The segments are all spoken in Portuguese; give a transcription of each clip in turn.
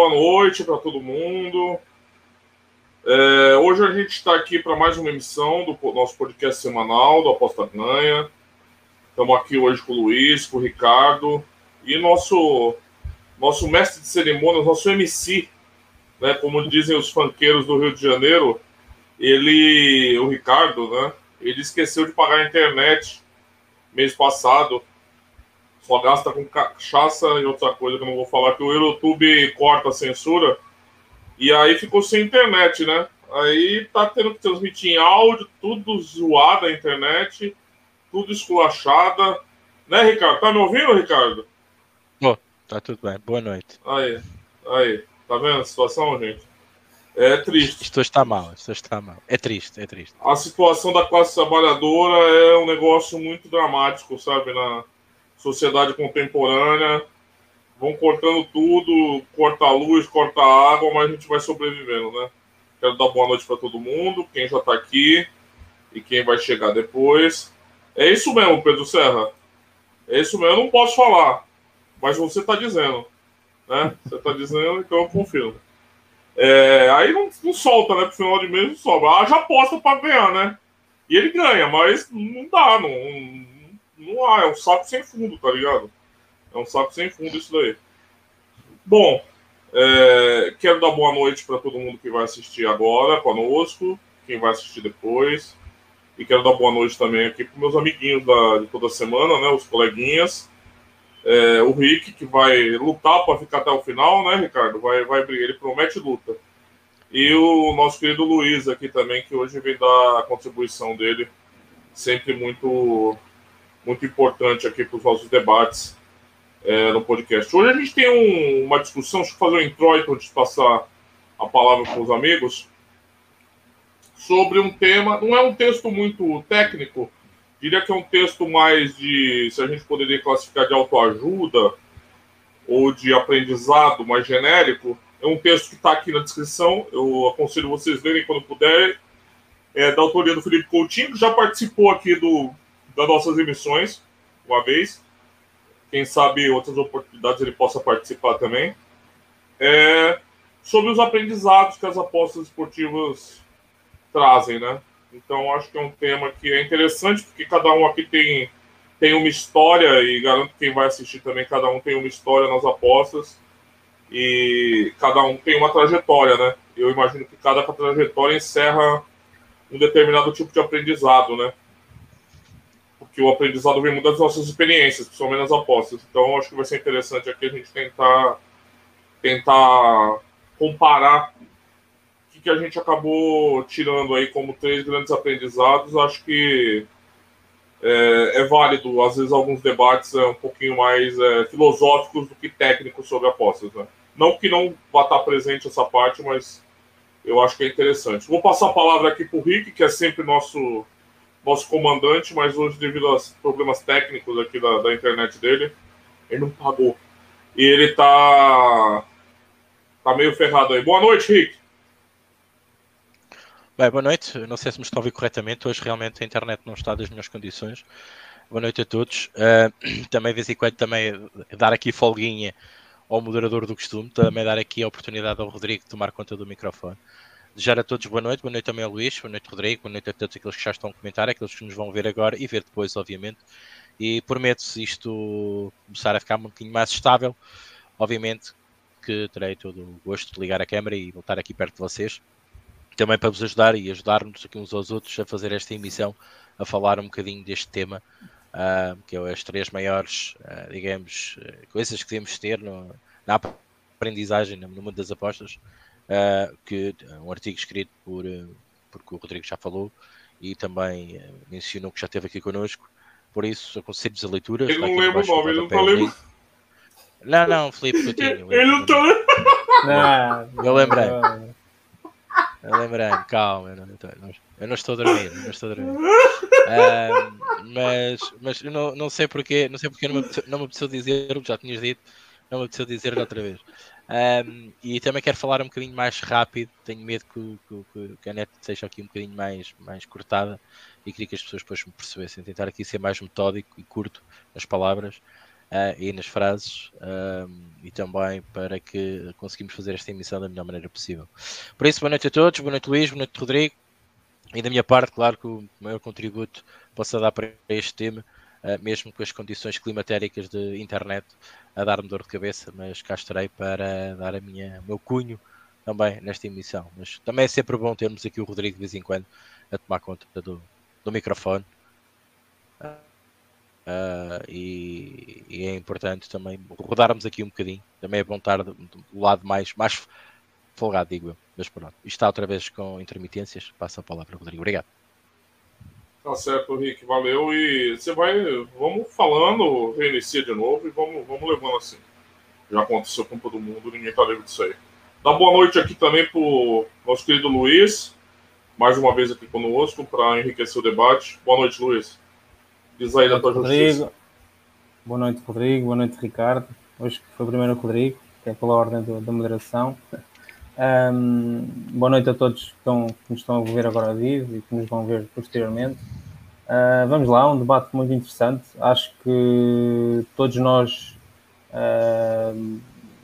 boa noite para todo mundo. É, hoje a gente está aqui para mais uma emissão do nosso podcast semanal do Aposta Ganha. Estamos aqui hoje com o Luiz, com o Ricardo e nosso nosso mestre de cerimônias, nosso MC, né, como dizem os fanqueiros do Rio de Janeiro, ele, o Ricardo, né, ele esqueceu de pagar a internet mês passado só gasta com cachaça e outra coisa que eu não vou falar, que o YouTube corta a censura. E aí ficou sem internet, né? Aí tá tendo que transmitir em áudio, tudo zoado a internet, tudo esculachada. Né, Ricardo? Tá me ouvindo, Ricardo? Oh, tá tudo bem. Boa noite. Aí, aí. Tá vendo a situação, gente? É triste. Isto está mal, isto está mal. É triste, é triste. A situação da classe trabalhadora é um negócio muito dramático, sabe? Na, sociedade contemporânea, vão cortando tudo, corta a luz, corta a água, mas a gente vai sobrevivendo, né? Quero dar boa noite para todo mundo, quem já está aqui e quem vai chegar depois. É isso mesmo, Pedro Serra. É isso mesmo, eu não posso falar, mas você está dizendo, né? Você está dizendo, então eu confio. É, aí não, não, solta, né? Pro final de mês não sobra. já aposta para ganhar, né? E ele ganha, mas não dá, não, não há, é um saco sem fundo, tá ligado? É um saco sem fundo isso daí. Bom, é, quero dar boa noite para todo mundo que vai assistir agora conosco, quem vai assistir depois. E quero dar boa noite também aqui para meus amiguinhos da, de toda semana, né? Os coleguinhas. É, o Rick, que vai lutar para ficar até o final, né, Ricardo? Vai, vai brigar, ele promete luta. E o nosso querido Luiz aqui também, que hoje vem dar a contribuição dele, sempre muito muito importante aqui para os nossos debates é, no podcast. Hoje a gente tem um, uma discussão, deixa eu fazer um introito antes de passar a palavra para os amigos, sobre um tema, não é um texto muito técnico, diria que é um texto mais de, se a gente poderia classificar de autoajuda ou de aprendizado mais genérico, é um texto que está aqui na descrição, eu aconselho vocês lerem quando puderem, é da autoria do Felipe Coutinho, que já participou aqui do das nossas emissões, uma vez. Quem sabe outras oportunidades ele possa participar também. É, sobre os aprendizados que as apostas esportivas trazem, né? Então acho que é um tema que é interessante, porque cada um aqui tem, tem uma história, e garanto que quem vai assistir também, cada um tem uma história nas apostas, e cada um tem uma trajetória, né? Eu imagino que cada trajetória encerra um determinado tipo de aprendizado, né? Porque o aprendizado vem muito das nossas experiências, principalmente nas apostas. Então, acho que vai ser interessante aqui a gente tentar, tentar comparar o que, que a gente acabou tirando aí como três grandes aprendizados. Acho que é, é válido, às vezes, alguns debates é, um pouquinho mais é, filosóficos do que técnicos sobre apostas. Né? Não que não vá estar presente essa parte, mas eu acho que é interessante. Vou passar a palavra aqui para o Rick, que é sempre nosso nosso comandante, mas hoje, devido aos problemas técnicos aqui da, da internet dele, ele não pagou. E ele tá. tá meio ferrado aí. Boa noite, Rick. Bem, boa noite. Não sei se me estou a ouvir corretamente. Hoje realmente a internet não está das melhores condições. Boa noite a todos. Uh, também, de vez em quando, também dar aqui folguinha ao moderador do costume, também dar aqui a oportunidade ao Rodrigo de tomar conta do microfone. Desejar a todos boa noite, boa noite também ao Luís, boa noite Rodrigo, boa noite a todos aqueles que já estão a comentar, aqueles que nos vão ver agora e ver depois, obviamente. E prometo-se isto começar a ficar um bocadinho mais estável, obviamente que terei todo o gosto de ligar a câmera e voltar aqui perto de vocês, também para vos ajudar e ajudar-nos aqui uns aos outros a fazer esta emissão, a falar um bocadinho deste tema, uh, que é as três maiores, uh, digamos, coisas que devemos ter no, na aprendizagem no mundo das apostas uh, que um artigo escrito por, uh, porque o Rodrigo já falou e também uh, mencionou que já esteve aqui connosco. Por isso, aconselho-vos a leitura. Ele não lembra o nome, ele não está lembrando. Não, não, Felipe Coutinho. Ele não está lembrando. Eu lembrei. Eu lembrei, calma, eu não, eu não estou a dormir, não estou a dormir. Uh, mas mas eu não, não sei porque, não sei porque não me, não me apeteceu dizer, já tinhas dito, não me apeteceu dizer outra vez. Um, e também quero falar um bocadinho mais rápido, tenho medo que, que, que, a net seja aqui um bocadinho mais, mais cortada e queria que as pessoas depois me percebessem, tentar aqui ser mais metódico e curto nas palavras. uh, e nas frases e também para que conseguimos fazer esta emissão da melhor maneira possível. Por isso, boa noite a todos, boa noite Luís, boa noite Rodrigo. E da minha parte, claro que o maior contributo possa dar para este tema, mesmo com as condições climatéricas de internet a dar-me dor de cabeça, mas cá estarei para dar a minha, o meu cunho também nesta emissão. Mas também é sempre bom termos aqui o Rodrigo de vez em quando a tomar conta do, do microfone. Uh, e, e, é importante também rodarmos aqui um bocadinho. Também é bom estar do, do lado mais, mais folgado, digo eu. Mas pronto, isto está outra vez com intermitências. Passa a palavra, Rodrigo. Obrigado. Tá certo, Rick, valeu. E você vai, vamos falando, reinicia de novo e vamos, vamos levando assim. Já aconteceu com todo mundo, ninguém tá livre disso aí. Dá boa noite aqui também pro nosso querido Luiz, mais uma vez aqui conosco para enriquecer o debate. Boa noite, Luiz. Diz aí da tua Rodrigo. justiça. Boa noite, Rodrigo. Boa noite, Ricardo. Hoje foi o primeiro Rodrigo, que é pela ordem do, da moderação. Um, boa noite a todos que, estão, que nos estão a ver agora ao vivo e que nos vão ver posteriormente. Uh, vamos lá, um debate muito interessante. Acho que todos nós, uh,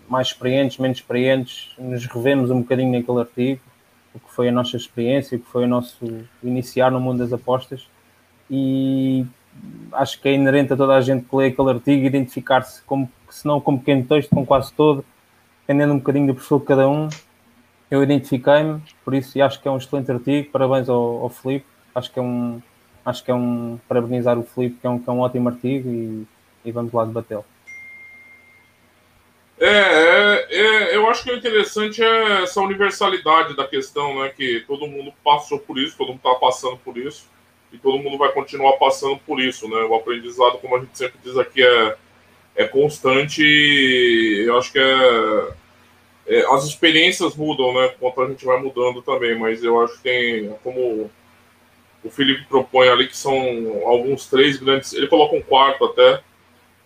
mais experientes, menos experientes, nos revemos um bocadinho naquele artigo, o que foi a nossa experiência, o que foi o nosso iniciar no mundo das apostas. E acho que é inerente a toda a gente que lê aquele artigo identificar-se, como, se não como pequeno texto, com quase todo, dependendo um bocadinho do perfil de cada um. Eu identifiquei-me, por isso, e acho que é um excelente artigo. Parabéns ao, ao Filipe. Acho que é um, acho que é um, parabenizar o Filipe, que é um, que é um ótimo artigo e, e vamos lá debatê-lo. É, é, é, eu acho que o interessante é essa universalidade da questão, né? Que todo mundo passou por isso, todo mundo está passando por isso e todo mundo vai continuar passando por isso, né? O aprendizado, como a gente sempre diz aqui, é, é constante e eu acho que é, é, as experiências mudam, né? Quanto a gente vai mudando também, mas eu acho que tem, como o Felipe propõe ali, que são alguns três grandes, ele coloca um quarto até,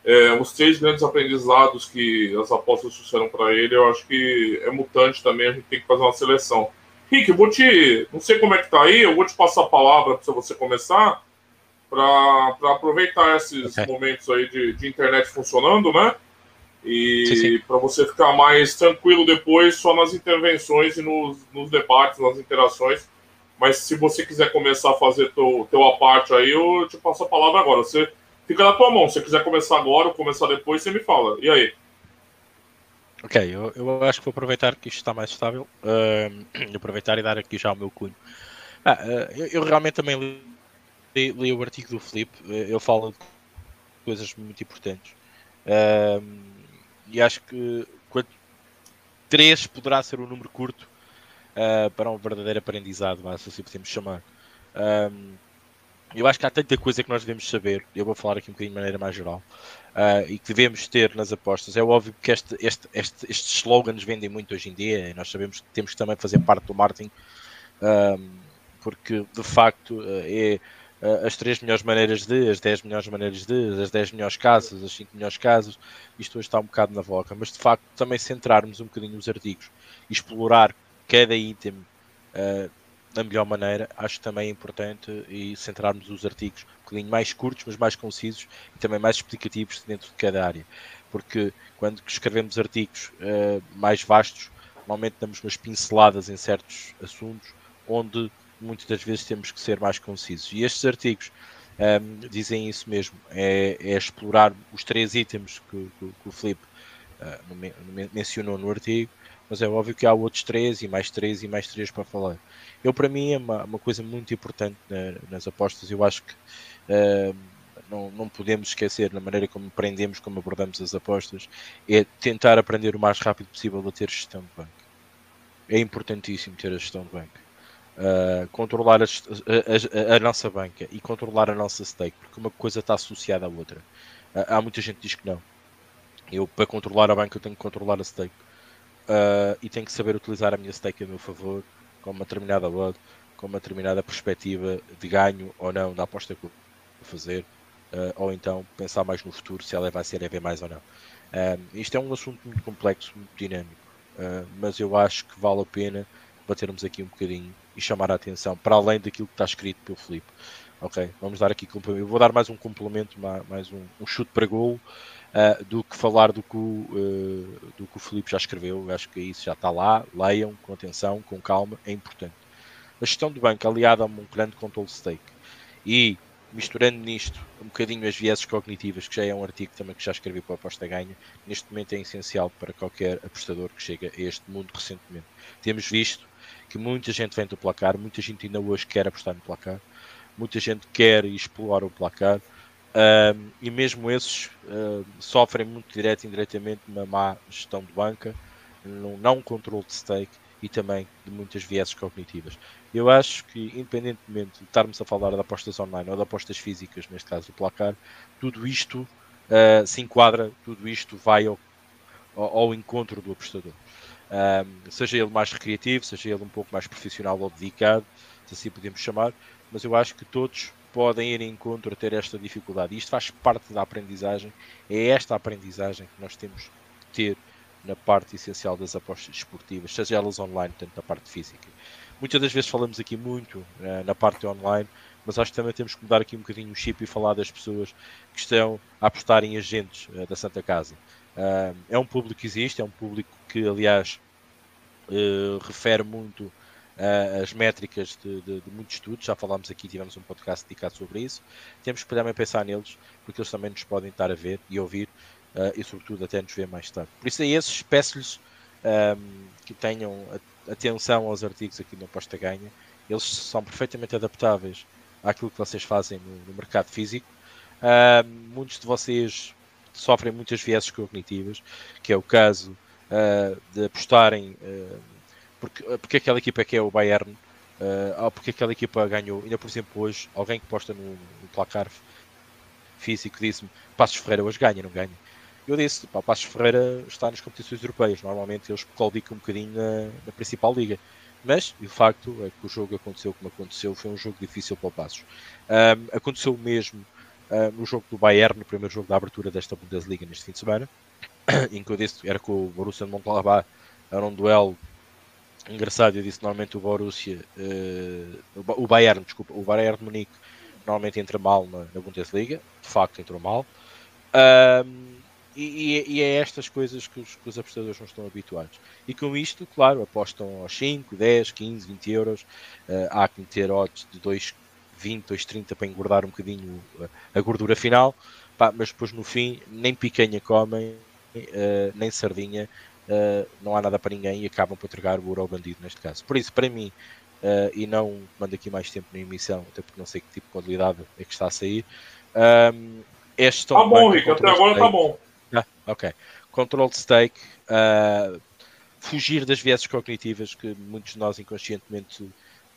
é, os três grandes aprendizados que as apostas trouxeram para ele, eu acho que é mutante também, a gente tem que fazer uma seleção. Rick, eu vou te. Não sei como é que tá aí, eu vou te passar a palavra para você começar, para aproveitar esses okay. momentos aí de, de, internet funcionando, né? E para você ficar mais tranquilo depois só nas intervenções e nos, nos, debates, nas interações. Mas se você quiser começar a fazer teu, teu a parte aí, eu te passo a palavra agora. Você fica na tua mão. Se você quiser começar agora ou começar depois, você me fala. E aí? Ok, eu, eu acho que vou aproveitar que isto está mais estável, uh, aproveitar e dar aqui já o meu cunho. Ah, uh, eu, eu, realmente também li, li, li, o artigo do Felipe, eu falo de coisas muito importantes. Uh, e acho que quando 3 poderá ser um número curto uh, para um verdadeiro aprendizado, se assim podemos chamar. eu acho que há tanta coisa que nós devemos saber, eu vou falar aqui um bocadinho de maneira mais geral, uh, e que devemos ter nas apostas. É óbvio que este, este, este, estes slogans vendem muito hoje em dia e nós sabemos que temos que também fazer parte do marketing, um, porque de facto é as três melhores maneiras de, as 10 melhores maneiras de, as 10 melhores casas, as 5 melhores casas, isto hoje está um bocado na voga, mas de facto também centrarmos um bocadinho os artigos e explorar cada item uh, da melhor maneira, acho também é importante e centrarmos os artigos um bocadinho mais curtos, mas mais concisos e também mais explicativos dentro de cada área. Porque quando escrevemos artigos uh, mais vastos, normalmente damos umas pinceladas em certos assuntos, onde muitas das vezes temos que ser mais concisos. E estes artigos um, dizem isso mesmo, é, é, explorar os três itens que, que, que o Felipe uh, mencionou no artigo, mas é óbvio que há outros três e mais três e mais três para falar. Eu, para mim, é uma, uma coisa muito importante na, nas apostas. Eu acho que uh, não, não podemos esquecer, na maneira como aprendemos, como abordamos as apostas, é tentar aprender o mais rápido possível a ter gestão de banco. É importantíssimo ter a gestão de banco. Uh, controlar a, a, a, a, nossa banca e controlar a nossa stake, porque uma coisa está associada à outra. Uh, há muita gente que diz que não. Eu, para controlar a banca, eu tenho que controlar a stake uh, e tenho que saber utilizar a minha stake a meu favor, com uma determinada odd, com uma determinada perspectiva de ganho ou não na aposta que vou fazer, ou então pensar mais no futuro, se ela vai ser EV mais ou não. Isto é um assunto muito complexo, muito dinâmico, mas eu acho que vale a pena batermos aqui um bocadinho e chamar a atenção para além daquilo que está escrito pelo Filipe. Ok, vamos dar aqui complemento. Eu vou dar mais um complemento, mais um, um chute para gol uh, do que falar do que, o, uh, do que o Felipe já escreveu. Eu acho que isso já está lá. Leiam com atenção, com calma, é importante. A gestão do banco aliada a um grande controle stake e misturando nisto um bocadinho as vieses cognitivas, que já é um artigo também que já escrevi para a aposta ganha, neste momento é essencial para qualquer apostador que chega a este mundo recentemente. Temos visto que muita gente vem do placar, muita gente ainda hoje quer apostar no placar, muita gente quer explorar o placar, um, e mesmo esses uh, sofrem muito direto e indiretamente uma má gestão de banca, num não controle de stake e também de muitas vieses cognitivas. Eu acho que, independentemente de estarmos a falar de apostas online ou de apostas físicas, neste caso do placar, tudo isto uh, se enquadra, tudo isto vai ao, ao, ao encontro do apostador. Um, seja ele mais recreativo, seja ele um pouco mais profissional ou dedicado, se assim podemos chamar, mas eu acho que todos podem ir em encontro a ter esta dificuldade. Isto faz parte da aprendizagem, é esta aprendizagem que nós temos que ter na parte essencial das apostas esportivas, seja elas online, tanto na parte física. Muitas das vezes falamos aqui muito uh, na parte online, mas acho que também temos que mudar aqui um bocadinho o chip e falar das pessoas que estão a apostar em agentes uh, da Santa Casa. Uh, é um público que existe, é um público que, aliás, refere muito as métricas de, de, de, muitos estudos, já falámos aqui, tivemos um podcast dedicado sobre isso. Temos que também pensar neles, porque eles também nos podem estar a ver e ouvir uh, e sobretudo até nos ver mais tarde. Por isso a esses peço-lhes um, que tenham atenção aos artigos aqui no Aposta Ganha, eles são perfeitamente adaptáveis àquilo que vocês fazem no, no mercado físico. Uh, muitos de vocês sofrem muitas vieses cognitivas, que é o caso uh, de apostarem uh, porque, porque aquela equipa que é o Bayern, uh, porque aquela equipa ganhou, ainda por exemplo hoje, alguém que posta no, no placar físico disse-me Passos Ferreira hoje ganha, não ganha. Eu disse, pá, Passos Ferreira está nas competições europeias, normalmente eles claudicam um bocadinho na, na, principal liga. Mas, o facto é que o jogo aconteceu como aconteceu, foi um jogo difícil para o Passos. Um, aconteceu mesmo uh, no jogo do Bayern, no primeiro jogo da abertura desta Bundesliga neste fim de semana, em que eu disse era com o Borussia de Mönchengladbach, era um duelo engraçado, eu disse normalmente o Borussia, uh, o Bayern, desculpa, o Bayern de Munique normalmente entra mal na, na Bundesliga, de facto entrou mal. Um, e, e, é estas coisas que os, que os, apostadores não estão habituados. E com isto, claro, apostam aos 5, 10, 15, 20 euros. Uh, há que meter odds de 2,20, 2,30 para engordar um bocadinho a, gordura final. Pá, mas depois no fim, nem picanha comem, uh, nem sardinha. Uh, não há nada para ninguém e acabam por entregar o ouro ao bandido neste caso. Por isso, para mim, e não mando aqui mais tempo na emissão, até porque não sei que tipo de qualidade é que está a sair. Um, este tá bom, Rico, até agora está bom. Ah, ok. Control de stake, uh, fugir das vieses cognitivas que muitos de nós inconscientemente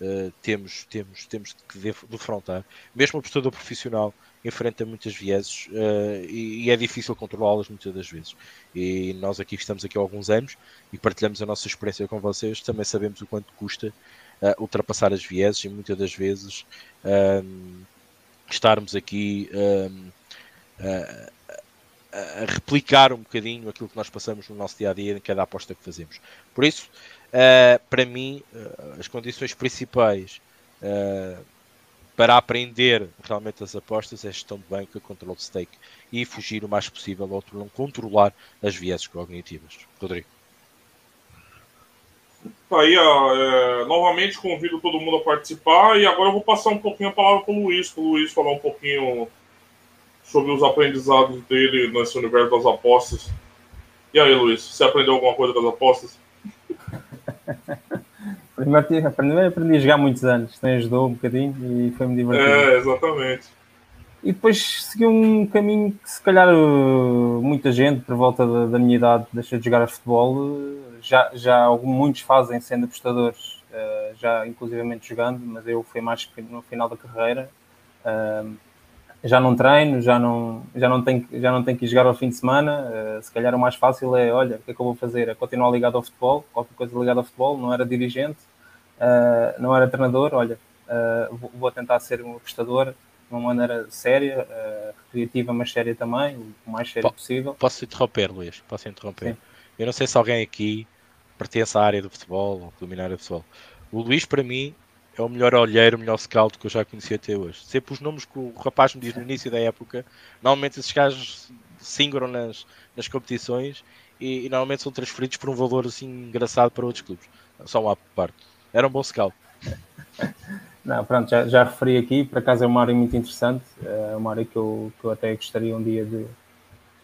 uh, temos, temos, temos que defrontar. Mesmo o apostador profissional enfrenta muitas vieses uh, e, e, é difícil controlá-las muitas das vezes. E nós aqui que estamos aqui há alguns anos e partilhamos a nossa experiência com vocês, também sabemos o quanto custa uh, ultrapassar as vieses e muitas das vezes estarmos aqui a replicar um bocadinho aquilo que nós passamos no nosso dia a dia em cada aposta que fazemos. Por isso, uh, para mim, uh, as condições principais uh, para aprender realmente as apostas é gestão de banca, controle de stake e fugir o mais possível ao não controlar as vieses cognitivas. Rodrigo. Tá aí, é, novamente convido todo mundo a participar e agora eu vou passar um pouquinho a palavra para o Luiz, para o Luiz falar um pouquinho sobre os aprendizados dele nesse universo das apostas. E aí, Luiz, você aprendeu alguma coisa das apostas? Primeiro, primeiro aprendi a jogar muitos anos, também ajudou um bocadinho e foi-me divertido. É, exatamente. E depois segui um caminho que se calhar muita gente por volta da, da minha idade deixou de jogar a futebol, já, já muitos fazem sendo apostadores, eh, já inclusivamente jogando, mas eu fui mais no final da carreira já não treino, já não, já não, tenho, já não tenho que ir jogar ao fim de semana. Uh, se calhar o mais fácil é, olha, o que é que eu vou fazer? É continuar ligado ao futebol, qualquer coisa ligada ao futebol, não era dirigente, uh, não era treinador, olha, uh, vou, vou, tentar ser um apostador de uma maneira séria, criativa, mas séria também, o mais sério P possível. Posso interromper, Luís? Posso interromper? Sim. Eu não sei se alguém aqui pertence à área do futebol ou dominar o futebol. O Luís, para mim, é o melhor olheiro, o melhor scout que eu já conheci até hoje. Sempre os nomes que o rapaz me diz no início da época, normalmente esses gajos singram nas, nas competições e, e, normalmente são transferidos por um valor assim engraçado para outros clubes. Só uma parte. Era um bom scout. Não, pronto, já, já referi aqui, por acaso é uma área muito interessante, é uma área que eu, que eu até gostaria um dia de,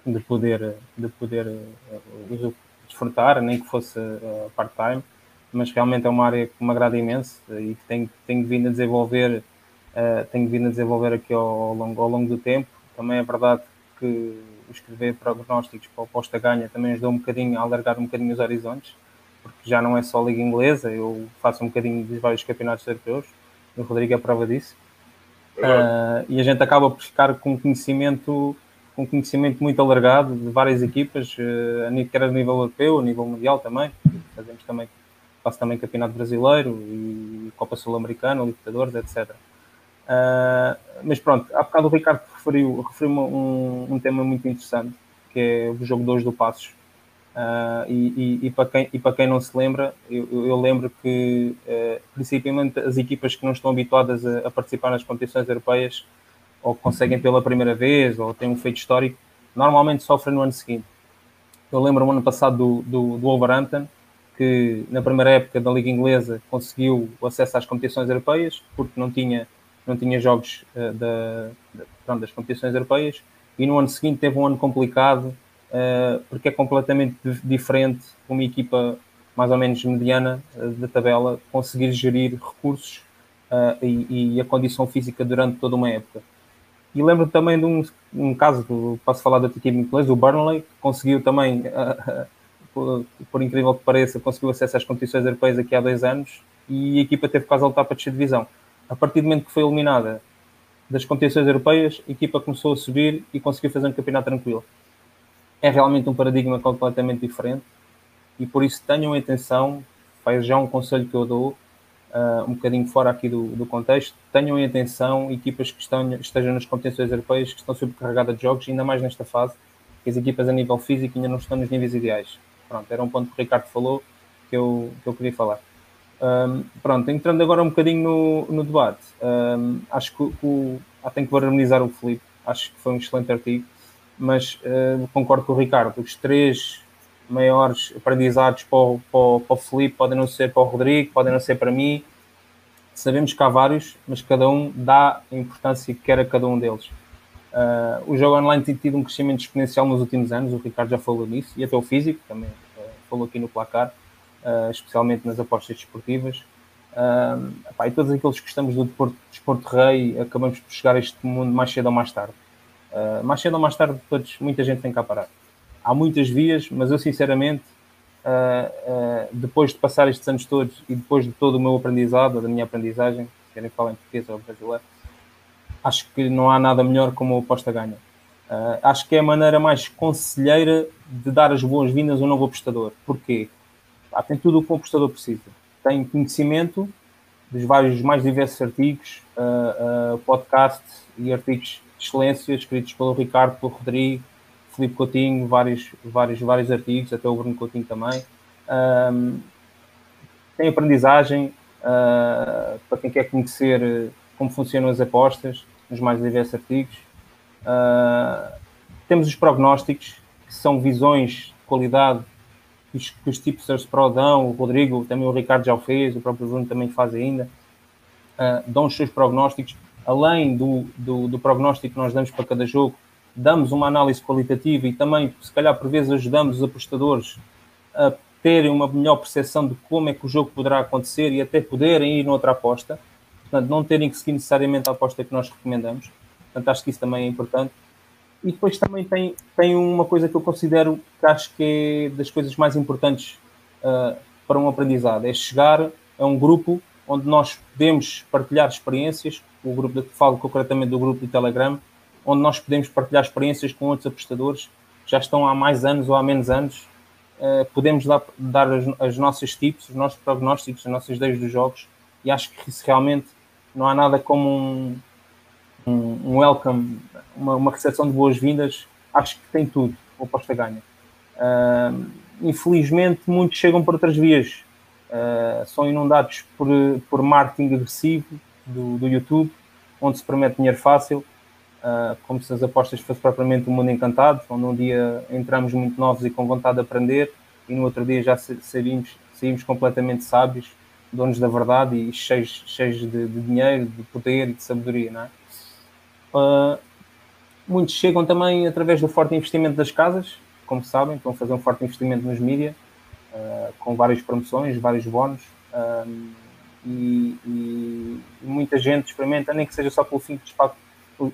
de poder, de poder uh, desfrutar, nem que fosse uh, part-time mas realmente é uma área que me agrada imenso e que tenho, tenho vindo a desenvolver, uh, tenho vindo a desenvolver aqui ao, ao, longo, ao longo do tempo. Também é verdade que escrever prognósticos para o posta ganha também ajudou um bocadinho a alargar um bocadinho os horizontes, porque já não é só a Liga Inglesa, eu faço um bocadinho dos vários campeonatos europeus, o Rodrigo é prova disso. Uh, e a gente acaba por ficar com conhecimento com conhecimento muito alargado de várias equipas, uh, quer a nível europeu, a nível mundial também. Fazemos também faço também Campeonato Brasileiro e Copa Sul-Americana, Libertadores, etc. Uh, ah, mas pronto, há bocado o Ricardo referiu, referiu um, um tema muito interessante, que é o jogo 2 do Passos. Uh, e, e, e, para quem, e para quem não se lembra, eu, eu lembro que uh, principalmente as equipas que não estão habituadas a, a, participar nas competições europeias ou conseguem pela primeira vez ou têm um feito histórico, normalmente sofrem no ano seguinte. Eu lembro no ano passado do, do, do Wolverhampton, que na primeira época da Liga Inglesa conseguiu o acesso às competições europeias, porque não tinha, não tinha jogos uh, da, pronto, das competições europeias, e no ano seguinte teve um ano complicado, porque é completamente diferente uma equipa mais ou menos mediana uh, da tabela conseguir gerir recursos e, e, a condição física durante toda uma época. E lembro também de um, um caso, posso falar da equipa inglesa, o Burnley, que conseguiu também por, por, incrível que pareça, conseguiu acesso às competições europeias aqui há dois anos e a equipa teve quase a lutar para descer divisão. A partir do momento que foi eliminada das competições europeias, a equipa começou a subir e conseguiu fazer um campeonato tranquilo. É realmente um paradigma completamente diferente e por isso tenham atenção, faz já um conselho que eu dou, uh, um bocadinho fora aqui do, do contexto, tenham atenção equipas que estão, estejam nas competições europeias que estão sobrecarregadas de jogos, ainda mais nesta fase, que as equipas a nível físico ainda não estão nos níveis ideais. Pronto, era um ponto que o Ricardo falou que eu, que eu queria falar. Um, pronto, entrando agora um bocadinho no, no debate, um, acho que o, ah, tenho que harmonizar o Felipe, acho que foi um excelente artigo, mas uh, concordo com o Ricardo, os três maiores aprendizados para o, para, para o Felipe podem não ser para o Rodrigo, podem não ser para mim, sabemos que há vários, mas cada um dá a importância que quer a cada um deles. Uh, o jogo online tem tido um crescimento exponencial nos últimos anos, o Ricardo já falou nisso, e até o físico também uh, falou aqui no placar, especialmente nas apostas desportivas. Uh, epá, e todos aqueles que estamos do desporto, desporto rei acabamos por chegar a este mundo mais cedo ou mais tarde. Mais cedo ou mais tarde, todos, muita gente tem cá parar. Há muitas vias, mas eu sinceramente, depois de passar estes anos todos e depois de todo o meu aprendizado, da minha aprendizagem, se querem falar em português ou brasileiro, acho que não há nada melhor como a aposta ganha. Uh, acho que é a maneira mais conselheira de dar as boas-vindas a um novo apostador. Porquê? Ah, tem tudo o que um apostador precisa. Tem conhecimento dos vários mais diversos artigos, uh, uh, podcasts e artigos excelência escritos pelo Ricardo, pelo Rodrigo, Felipe Coutinho, vários, vários, vários artigos, até o Bruno Coutinho também. Um, tem aprendizagem para quem quer conhecer como funcionam as apostas nos mais diversos artigos. Uh, temos os prognósticos, que são visões de qualidade que os, que os tipsters pro dão, o Rodrigo, também o Ricardo já o fez, o próprio Bruno também faz ainda. Uh, dão os seus prognósticos, além do, do, do, prognóstico que nós damos para cada jogo, damos uma análise qualitativa e também, se calhar, por vezes ajudamos os apostadores a terem uma melhor percepção de como é que o jogo poderá acontecer e até poderem ir noutra aposta. Portanto, não terem que seguir necessariamente a aposta que nós recomendamos. Portanto, acho que isso também é importante. E depois também tem, tem uma coisa que eu considero que acho que é das coisas mais importantes uh, para um aprendizado, é chegar a um grupo onde nós podemos partilhar experiências, o grupo de, falo concretamente do grupo de Telegram, onde nós podemos partilhar experiências com outros apostadores que já estão há mais anos ou há menos anos, uh, podemos dar, dar as, as nossas tips, os nossos prognósticos, as nossas ideias dos jogos, e acho que isso realmente não há nada como um, um, um welcome, uma, uma recepção de boas-vindas. Acho que tem tudo, o aposta ganha. Uh, infelizmente, muitos chegam por outras vias. uh, são inundados por, por marketing agressivo do, do YouTube, onde se promete dinheiro fácil, uh, como se as apostas fosse propriamente um mundo encantado, onde um dia entramos muito novos e com vontade de aprender, e no outro dia já saímos, saímos completamente sábios, donos da verdade e cheios, cheios de, de dinheiro, de poder e de sabedoria, não é? Uh, muitos chegam também através do forte investimento das casas, como sabem, estão a fazer um forte investimento nos mídias, uh, com várias promoções, vários bónus, um, e, e, muita gente experimenta, nem que seja só pelo simples facto,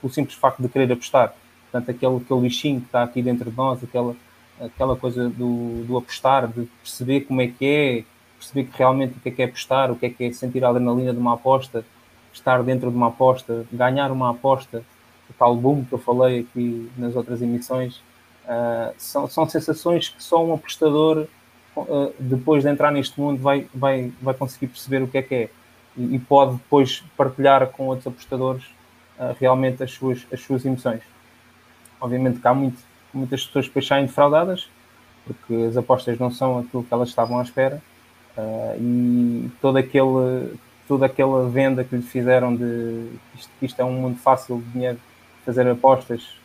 simples facto de querer apostar. Portanto, aquele, aquele lixinho que está aqui dentro de nós, aquela, aquela coisa do, do apostar, de perceber como é que é, perceber que realmente o que é que é apostar, o que é que é sentir a adrenalina de uma aposta, estar dentro de uma aposta, ganhar uma aposta, o tal boom que eu falei aqui nas outras emissões, uh, são, são sensações que só um apostador, depois de entrar neste mundo, vai, vai, vai conseguir perceber o que é que é e, pode depois partilhar com outros apostadores uh, realmente as suas, as suas emoções. Obviamente que há muito, muitas pessoas depois saem defraudadas, porque as apostas não são aquilo que elas estavam à espera, e todo aquele, toda aquela venda que lhe fizeram de isto, isto é um mundo fácil de dinheiro, fazer apostas,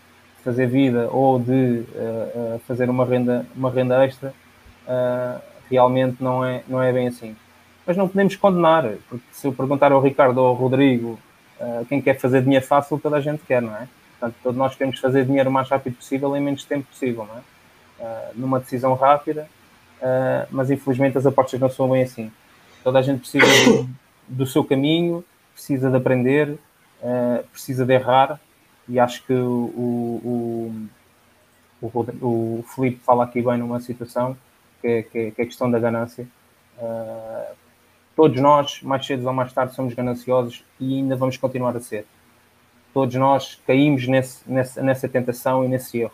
fazer vida ou de uh, uh, fazer uma renda, uma renda extra, uh, realmente não é, não é bem assim. Mas não podemos condenar, porque se eu perguntar ao Ricardo ou ao Rodrigo quem quer fazer dinheiro fácil, toda a gente quer, não é? Portanto, todos nós queremos fazer dinheiro o mais rápido possível em menos tempo possível, não é? numa decisão rápida, mas infelizmente as apostas não são bem assim. Toda a gente precisa do seu caminho, precisa de aprender, uh, precisa de errar, e acho que o, o, o, o Felipe fala aqui bem numa situação que que que é a questão da ganância. Uh, todos nós, mais cedo ou mais tarde, somos gananciosos e ainda vamos continuar a ser. Todos nós caímos nesse, nesse, nessa tentação e nesse erro.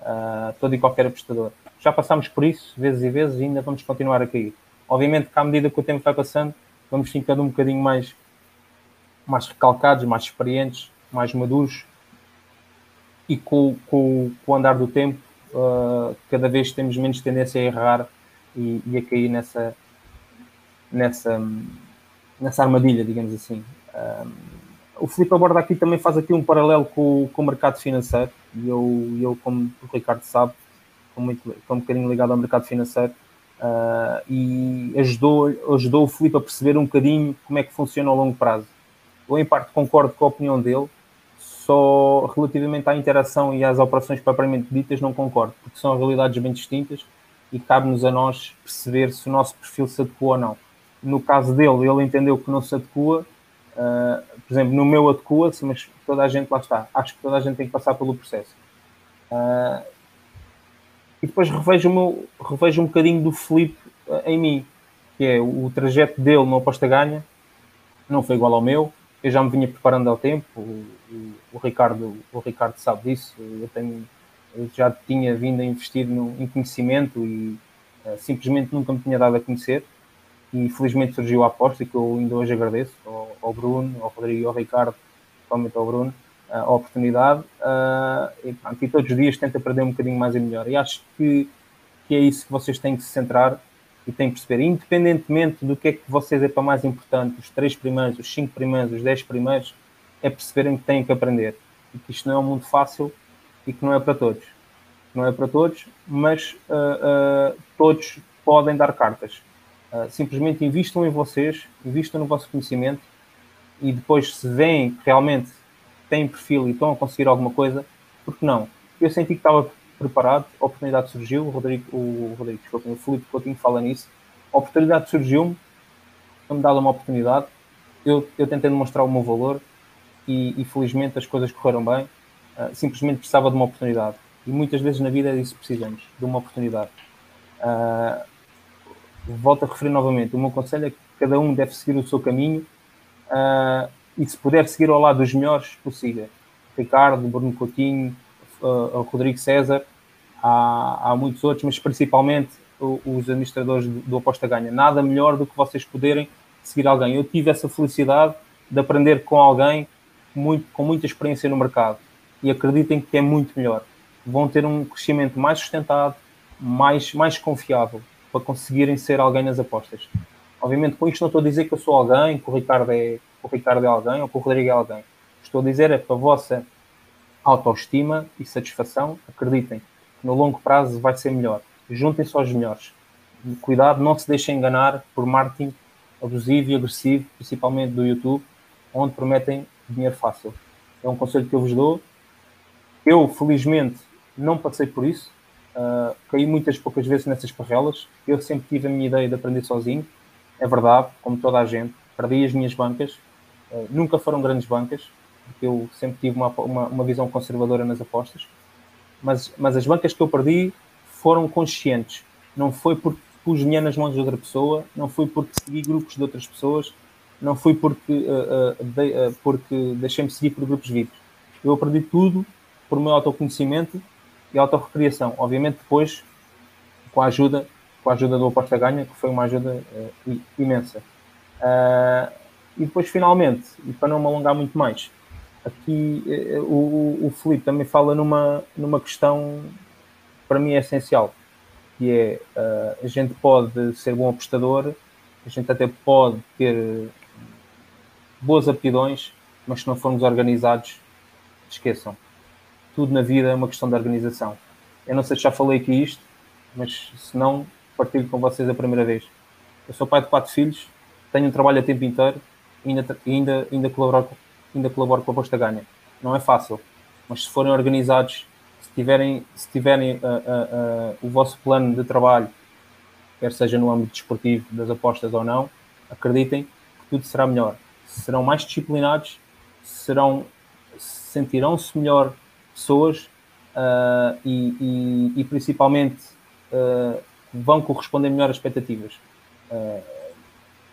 Uh, todo e qualquer apostador. Já passámos por isso vezes e vezes e ainda vamos continuar a cair. Obviamente que à medida que o tempo vai passando, vamos ficando um bocadinho mais, mais recalcados, mais experientes, mais maduros e com, com, com o andar do tempo uh, cada vez temos menos tendência a errar e, e, a cair nessa, nessa, nessa armadilha, digamos assim. Um, o Filipe aborda aqui também faz aqui um paralelo com, com o mercado financeiro e eu, eu como o Ricardo sabe, estou, muito, um bocadinho ligado ao mercado financeiro Uh, e ajudou, ajudou o Filipe a perceber um bocadinho como é que funciona ao longo prazo. Eu, em parte, concordo com a opinião dele, só relativamente à interação e às operações propriamente ditas, não concordo, porque são realidades bem distintas e cabe-nos a nós perceber se o nosso perfil se adequa ou não. No caso dele, ele entendeu que não se adequa, uh, por exemplo, no meu adequa-se, mas toda a gente lá está. Acho que toda a gente tem que passar pelo processo. Uh, e depois revejo, o meu, revejo um bocadinho do Felipe eh, em mim, que é o, trajeto dele no aposta ganha, não foi igual ao meu, eu já me vinha preparando ao tempo, o, Ricardo, o Ricardo sabe disso, eu, tenho, eu já tinha vindo a investir no, em conhecimento e uh, simplesmente nunca me tinha dado a conhecer. E felizmente surgiu a aposta que eu ainda hoje agradeço ao, ao Bruno, ao Rodrigo e ao Ricardo, principalmente ao Bruno, a oportunidade. Uh, e, pronto, e, todos os dias tento aprender um bocadinho mais e melhor. E acho que, que é isso que vocês têm que se centrar e têm que perceber, independentemente do que é que vocês é para mais importante, os três primeiros, os cinco primeiros, os dez primeiros, é perceberem que têm que aprender e que isto não é um mundo fácil e que não é para todos. Não é para todos, mas uh, uh, todos podem dar cartas. simplesmente invistam em vocês, invistam no vosso conhecimento e depois se veem que realmente têm perfil e estão a conseguir alguma coisa, porque não? Eu senti que estava preparado, a oportunidade surgiu, o Rodrigo, o, Rodrigo, desculpa, o Felipe Coutinho fala nisso, a oportunidade surgiu-me, foi-me dada uma oportunidade, eu, eu tentei demonstrar o meu valor e, e felizmente as coisas correram bem, uh, simplesmente precisava de uma oportunidade. E muitas vezes na vida é disso que precisamos, de uma oportunidade. Uh, volto a referir novamente, o meu conselho é que cada um deve seguir o seu caminho, uh, e se puder seguir ao lado dos melhores, possível. Ricardo, Bruno Coutinho, Rodrigo César, há, há muitos outros, mas principalmente os administradores do, do Aposta Ganha. Nada melhor do que vocês poderem seguir alguém. Eu tive essa felicidade de aprender com alguém muito, com muita experiência no mercado e acreditem que é muito melhor. Vão ter um crescimento mais sustentado, mais, mais confiável para conseguirem ser alguém nas apostas. Obviamente, com isto não estou a dizer que eu sou alguém, que o Ricardo é, o Ricardo é alguém ou que o Rodrigo é alguém. Estou a dizer é para a vossa autoestima e satisfação, acreditem que no longo prazo vai ser melhor. Juntem-se aos melhores. Cuidado, não se deixem enganar por marketing abusivo e agressivo, principalmente do YouTube, onde prometem dinheiro fácil. É um conselho que eu vos dou. Eu, felizmente, não passei por isso. Uh, caí muitas poucas vezes nessas parrelas. Eu sempre tive a minha ideia de aprender sozinho. É verdade, como toda a gente. Perdi as minhas bancas. Uh, nunca foram grandes bancas, porque eu sempre tive uma, uma, uma, visão conservadora nas apostas. Mas, mas as bancas que eu perdi foram conscientes. Não foi porque pus dinheiro nas mãos de outra pessoa, não foi porque segui grupos de outras pessoas, não foi porque, uh, uh, de, uh, porque deixei-me seguir por grupos VIPs. Eu aprendi tudo por meu autoconhecimento e autorrecriação. Obviamente depois com a ajuda, com a ajuda do Aposta Ganha, que foi uma ajuda imensa. e depois finalmente, e para não me alongar muito mais, aqui o, o Felipe também fala numa, numa questão para mim é essencial que é a gente pode ser bom apostador, a gente até pode ter boas aptidões, mas se não formos organizados, esqueçam. Tudo na vida é uma questão de organização. Eu não sei se já falei aqui isto, mas se não, partilho com vocês a primeira vez. Eu sou pai de quatro filhos, tenho um trabalho a tempo inteiro e ainda, ainda, ainda, colaboro, ainda colaboro com a Posta Ganha. Não é fácil, mas se forem organizados tiverem, se tiverem uh, uh, o vosso plano de trabalho, quer seja no âmbito desportivo, das apostas ou não, acreditem que tudo será melhor. Serão mais disciplinados, serão, sentirão-se melhor pessoas e, e, e, principalmente vão corresponder melhor às expectativas.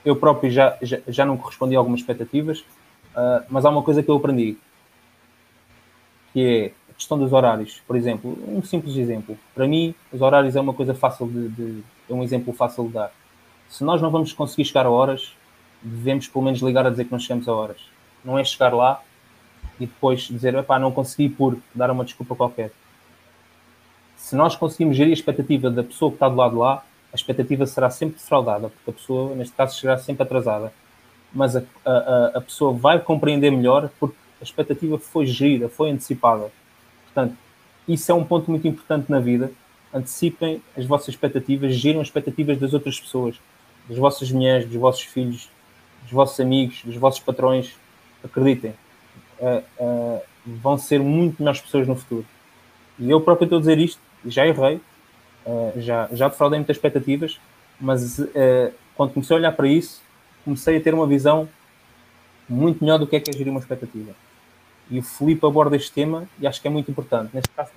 eu próprio já, já, já não correspondi a algumas expectativas, mas há uma coisa que eu aprendi, que é questão dos horários, por exemplo, um simples exemplo. Para mim, os horários é uma coisa fácil de, de, é um exemplo fácil de dar. Se nós não vamos conseguir chegar a horas, devemos pelo menos ligar a dizer que não chegamos a horas. Não é chegar lá e depois dizer, epá, não consegui por dar uma desculpa qualquer. Se nós conseguimos gerir a expectativa da pessoa que está do lado de lá, a expectativa será sempre defraudada, porque a pessoa, neste caso, chegará sempre atrasada. Mas a, a, a pessoa vai compreender melhor porque a expectativa foi gerida, foi antecipada. Portanto, isso é um ponto muito importante na vida. Antecipem as vossas expectativas, giram as expectativas das outras pessoas, das vossas mulheres, dos vossos filhos, dos vossos amigos, dos vossos patrões. Acreditem, uh, uh, vão ser muito melhores pessoas no futuro. E eu próprio estou a dizer isto, já errei, uh, já, já defraudei muitas expectativas, mas quando comecei a olhar para isso, comecei a ter uma visão muito melhor do que é que é gerir uma expectativa. E o Felipe aborda este tema e acho que é muito importante. Neste caso,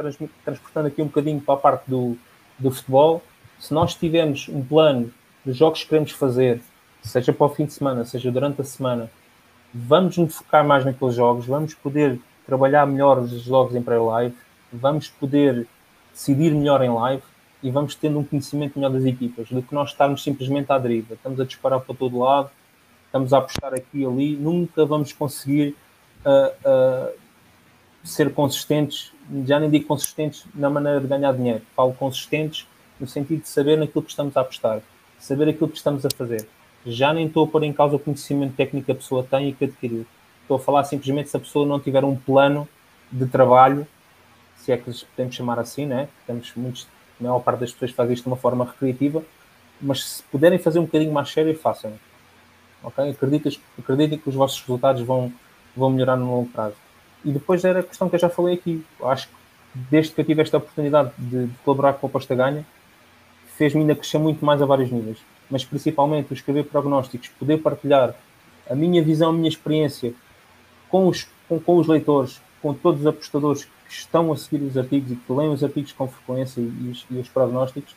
transportando aqui um bocadinho para a parte do, do futebol, se nós tivermos um plano de jogos que queremos fazer, seja para o fim de semana, seja durante a semana, vamos nos focar mais naqueles jogos, vamos poder trabalhar melhor os jogos em pré-live, vamos poder decidir melhor em live e vamos tendo um conhecimento melhor das equipas, do que nós estarmos simplesmente à deriva. Estamos a disparar para todo lado, estamos a apostar aqui e ali, nunca vamos conseguir uh, ser consistentes, já nem digo consistentes na maneira de ganhar dinheiro, falo consistentes no sentido de saber naquilo que estamos a apostar, saber aquilo que estamos a fazer. Já nem estou a pôr em causa o conhecimento técnico que a pessoa tem e que adquiriu. Estou a falar simplesmente se a pessoa não tiver um plano de trabalho, se é que podemos chamar assim, né? Temos muitos, a maior parte das pessoas faz isto de uma forma recreativa, mas se puderem fazer um bocadinho mais sério, façam. Ok? Acreditem, acreditem que os vossos resultados vão, vão melhorar no longo prazo. E depois era a questão que eu já falei aqui. Acho que desde que eu tive esta oportunidade de, de colaborar com a Posta Ganha, fez-me ainda crescer muito mais a vários níveis. Mas principalmente o escrever prognósticos, poder partilhar a minha visão, a minha experiência com os, com, com os leitores, com todos os apostadores que estão a seguir os artigos e que leem os artigos com frequência e os, e os prognósticos,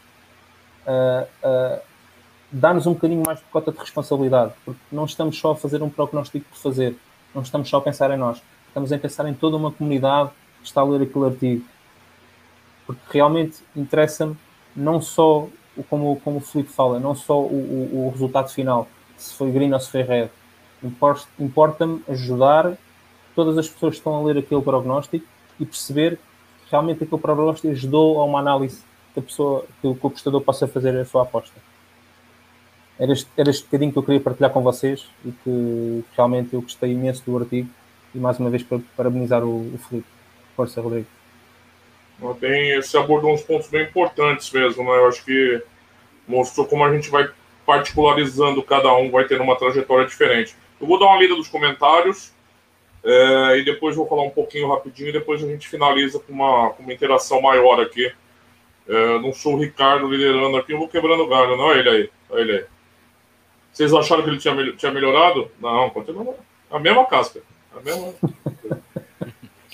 uh, uh, dá-nos um bocadinho mais de cota de responsabilidade, porque não estamos só a fazer um prognóstico por fazer, não estamos só a pensar em nós, estamos a pensar em toda uma comunidade que está a ler aquele artigo. Porque realmente interessa-me não só, como, como o Felipe fala, não só o, o, o resultado final, se foi green ou se foi red. Importa-me ajudar todas as pessoas que estão a ler aquele prognóstico e perceber que realmente aquele prognóstico ajudou a uma análise que a pessoa, que o apostador possa fazer a sua aposta. era este, era este bocadinho que eu queria partilhar com vocês e que realmente eu gostei imenso do artigo e mais uma vez para parabenizar o, o Felipe. Força, Rodrigo. Tem, você abordou uns pontos bem importantes mesmo, né? Eu acho que mostrou como a gente vai particularizando cada um, vai tendo uma trajetória diferente. Eu vou dar uma lida dos comentários é, e depois vou falar um pouquinho rapidinho e depois a gente finaliza com uma, com uma interação maior aqui. É, não sou o Ricardo liderando aqui, eu vou quebrando galho, não é ele aí. É ele aí. Vocês acharam que ele tinha, tinha melhorado? Não, continua a mesma casca. A mesma.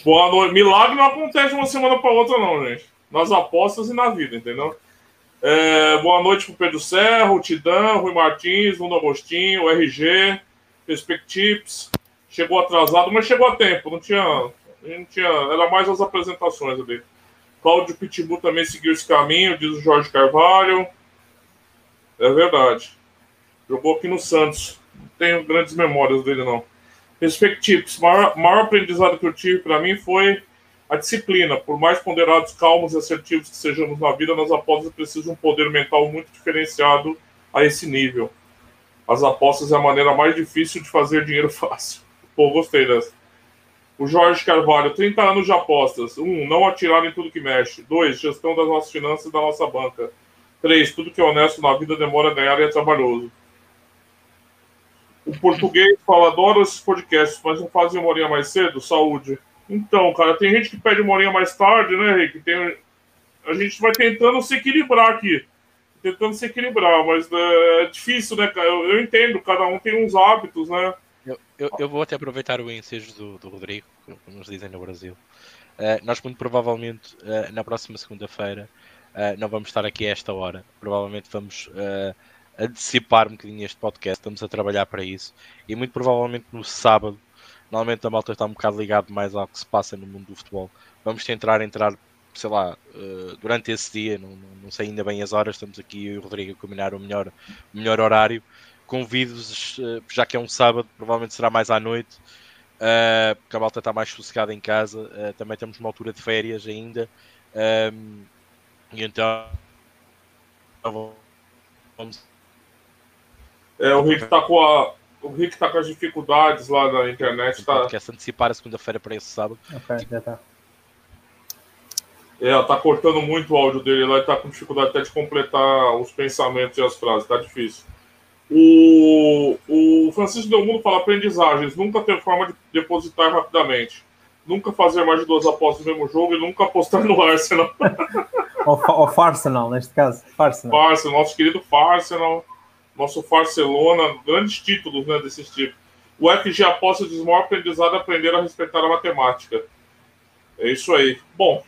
Boa noite. Milagre não acontece de uma semana para outra, não, gente. Nas apostas e na vida, entendeu? É, boa noite pro Pedro Serro, Tidan, Rui Martins, Nuno Agostinho, RG, Perspectives. Chegou atrasado, mas chegou a tempo. Não tinha, não tinha. Era mais as apresentações ali. Cláudio Pitbull também seguiu esse caminho, diz o Jorge Carvalho. É verdade. Jogou aqui no Santos. Não tenho grandes memórias dele, não. Perspectives. O maior, maior aprendizado que eu tive para mim foi a disciplina. Por mais ponderados, calmos e assertivos que sejamos na vida, nas apostas precisa um poder mental muito diferenciado a esse nível. As apostas é a maneira mais difícil de fazer dinheiro fácil. Pô, gostei dessa. O Jorge Carvalho, 30 anos de apostas. 1. Um, não atirar em tudo que mexe. 2. Gestão das nossas finanças e da nossa banca. 3. Tudo que é honesto na vida demora a ganhar e é trabalhoso. O português fala, adoro esses podcasts, mas não fazem uma horinha mais cedo? Saúde. Então, cara, tem gente que pede uma horinha mais tarde, né, Rick? Tem... A gente vai tentando se equilibrar aqui. Tentando se equilibrar, mas é, é difícil, né, cara? Eu, eu, entendo, cada um tem uns hábitos, né? Eu, eu, eu vou até aproveitar o ensejo do, do Rodrigo, como nos dizem no Brasil. Uh, nós, muito provavelmente, uh, na próxima segunda-feira, uh, não vamos estar aqui a esta hora. Provavelmente vamos antecipar um bocadinho este podcast, estamos a trabalhar para isso. E muito provavelmente no sábado, normalmente a malta está um bocado ligado mais ao que se passa no mundo do futebol. Vamos tentar entrar, sei lá, uh, durante esse dia, não, não, sei ainda bem as horas, estamos aqui eu e o Rodrigo a combinar o melhor, o melhor horário. Convido-vos, uh, já que é um sábado, provavelmente será mais à noite, uh, porque a malta está mais sossegada em casa. também temos uma altura de férias ainda. E então vamos é, o Rick tá com a. O Rick tá com as dificuldades lá na internet. Tá... Quer se antecipar a segunda-feira para esse sábado. Ok, já tá. É, tá cortando muito o áudio dele lá e tá com dificuldade até de completar os pensamentos e as frases, tá difícil. O, o Francisco Del Mundo fala aprendizagens, nunca ter forma de depositar rapidamente. Nunca fazer mais de duas apostas no mesmo jogo e nunca apostar no Arsenal. o, o Farsenal, neste caso. Farsenal. Farsenal, nosso querido Farsenal nosso Barcelona, grandes títulos né, desses tipos. O FG aposta diz maior aprendizado aprender a respeitar a matemática. É isso aí. Bom,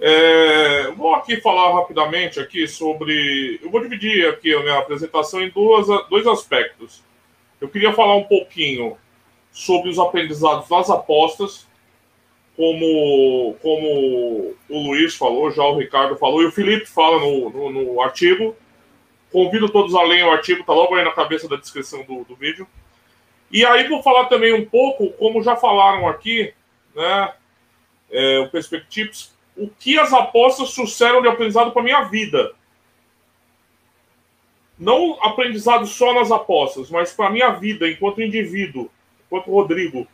é, vou aqui falar rapidamente aqui sobre. Eu vou dividir aqui a minha apresentação em duas, dois aspectos. Eu queria falar um pouquinho sobre os aprendizados das apostas, como, como o Luiz falou, já o Ricardo falou, e o Felipe fala no, no, no artigo. Convido todos a lerem o artigo, tá logo aí na cabeça da descrição do, do vídeo. E aí vou falar também um pouco, como já falaram aqui, né, é, o Perspectives, o que as apostas trouxeram de aprendizado para minha vida. Não aprendizado só nas apostas, mas para minha vida enquanto indivíduo, enquanto Rodrigo.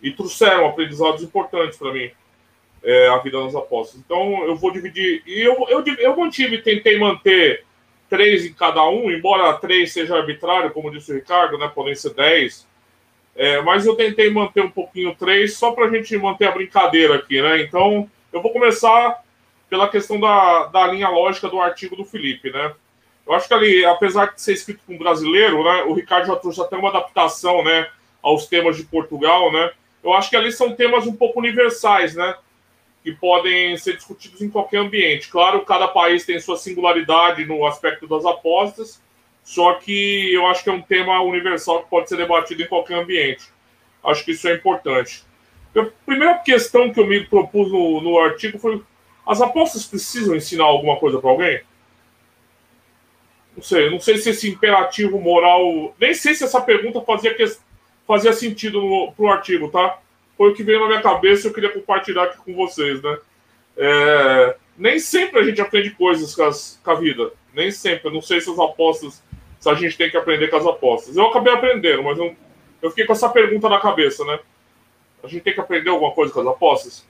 E trouxeram aprendizados importantes para mim, é, a vida nas apostas. Então eu vou dividir. E eu, eu, eu mantive, tentei manter três em cada um, embora três seja arbitrário, como disse o Ricardo, né? Podem ser dez. É, mas eu tentei manter um pouquinho três, só para a gente manter a brincadeira aqui, né? Então, eu vou começar pela questão da, da linha lógica do artigo do Felipe, né? Eu acho que ali, apesar de ser escrito com brasileiro, né? O Ricardo já trouxe até uma adaptação, né? Aos temas de Portugal, né? Eu acho que ali são temas um pouco universais, né? Que podem ser discutidos em qualquer ambiente. Claro, cada país tem sua singularidade no aspecto das apostas, só que eu acho que é um tema universal que pode ser debatido em qualquer ambiente. Acho que isso é importante. A primeira questão que eu me propus no, no artigo foi: as apostas precisam ensinar alguma coisa para alguém? Não sei, não sei se esse imperativo moral. Nem sei se essa pergunta fazia, que, fazia sentido para o artigo, tá? Foi o que veio na minha cabeça e eu queria compartilhar aqui com vocês, né? É, nem sempre a gente aprende coisas com, as, com, a vida. Nem sempre. Eu não sei se as apostas, se a gente tem que aprender com as apostas. Eu acabei aprendendo, mas eu, eu fiquei com essa pergunta na cabeça, né? A gente tem que aprender alguma coisa com as apostas?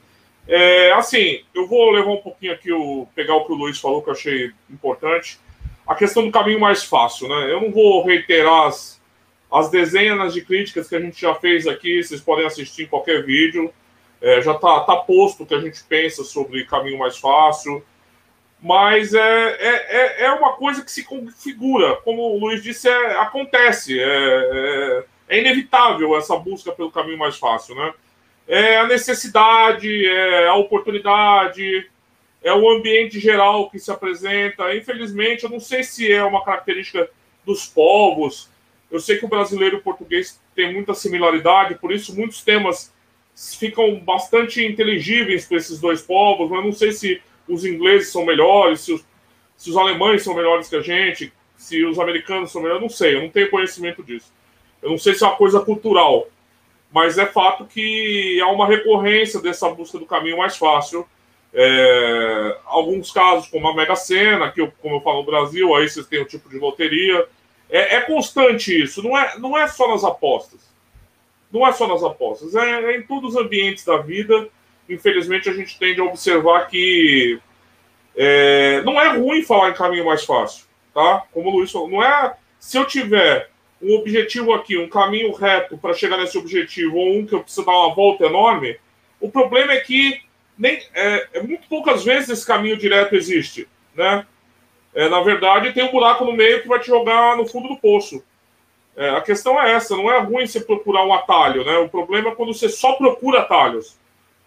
É, assim, eu vou levar um pouquinho aqui, o, pegar o que o Luiz falou, que eu achei importante. A questão do caminho mais fácil, né? Eu não vou reiterar as, as dezenas de críticas que a gente já fez aqui, vocês podem assistir em qualquer vídeo. É, já está tá posto o que a gente pensa sobre caminho mais fácil. Mas é, é, é, é uma coisa que se configura, como o Luiz disse, é, acontece. É, é, é inevitável essa busca pelo caminho mais fácil, né? É a necessidade, é a oportunidade, é o ambiente geral que se apresenta. Infelizmente, eu não sei se é uma característica dos povos. Eu sei que o brasileiro e o português têm muita similaridade, por isso muitos temas ficam bastante inteligíveis para esses dois povos, mas não sei se os ingleses são melhores, se os, se os alemães são melhores que a gente, se os americanos são melhores, não sei, eu não tenho conhecimento disso. Eu não sei se é uma coisa cultural, mas é fato que há uma recorrência dessa busca do caminho mais fácil. É, alguns casos, como a Mega Sena, que, eu, como eu falo no Brasil, aí vocês têm o um tipo de loteria. É, é, constante isso, não é, não é só nas apostas. Não é só nas apostas, é, é em todos os ambientes da vida. Infelizmente, a gente tende a observar que é, não é ruim falar em caminho mais fácil, tá? Como o Luiz falou, não é. Se eu tiver um objetivo aqui, um caminho reto para chegar nesse objetivo, ou um que eu preciso dar uma volta enorme, o problema é que nem, é, é muito poucas vezes esse caminho direto existe, né? É, na verdade, tem um buraco no meio que vai te jogar no fundo do poço. É, a questão é essa, não é ruim você procurar um atalho, né? O problema é quando você só procura atalhos.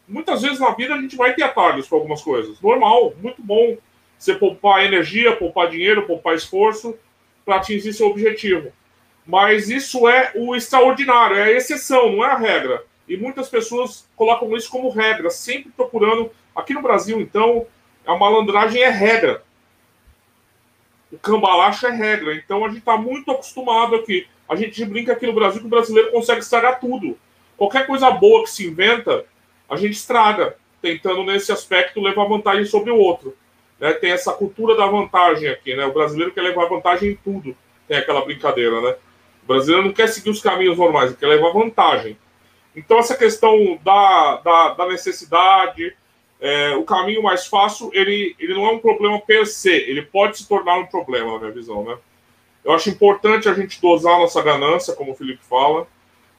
Muitas vezes na vida a gente vai ter atalhos para algumas coisas. Normal, muito bom você poupar energia, poupar dinheiro, poupar esforço para atingir seu objetivo. Mas isso é o extraordinário, é a exceção, não é a regra. E muitas pessoas colocam isso como regra, sempre procurando. Aqui no Brasil, então, a malandragem é regra. O cambalacho é regra. Então a gente está muito acostumado aqui. A gente brinca aqui no Brasil que o brasileiro consegue estragar tudo. Qualquer coisa boa que se inventa, a gente estraga, tentando nesse aspecto levar vantagem sobre o outro. Né? Tem essa cultura da vantagem aqui, né? O brasileiro quer levar vantagem em tudo. Tem aquela brincadeira, né? brasileiro não quer seguir os caminhos normais, quer levar vantagem. Então, essa questão da, da, da necessidade, é, o caminho mais fácil, ele, ele não é um problema per se, ele pode se tornar um problema, na minha visão, né? Eu acho importante a gente dosar a nossa ganância, como o Felipe fala,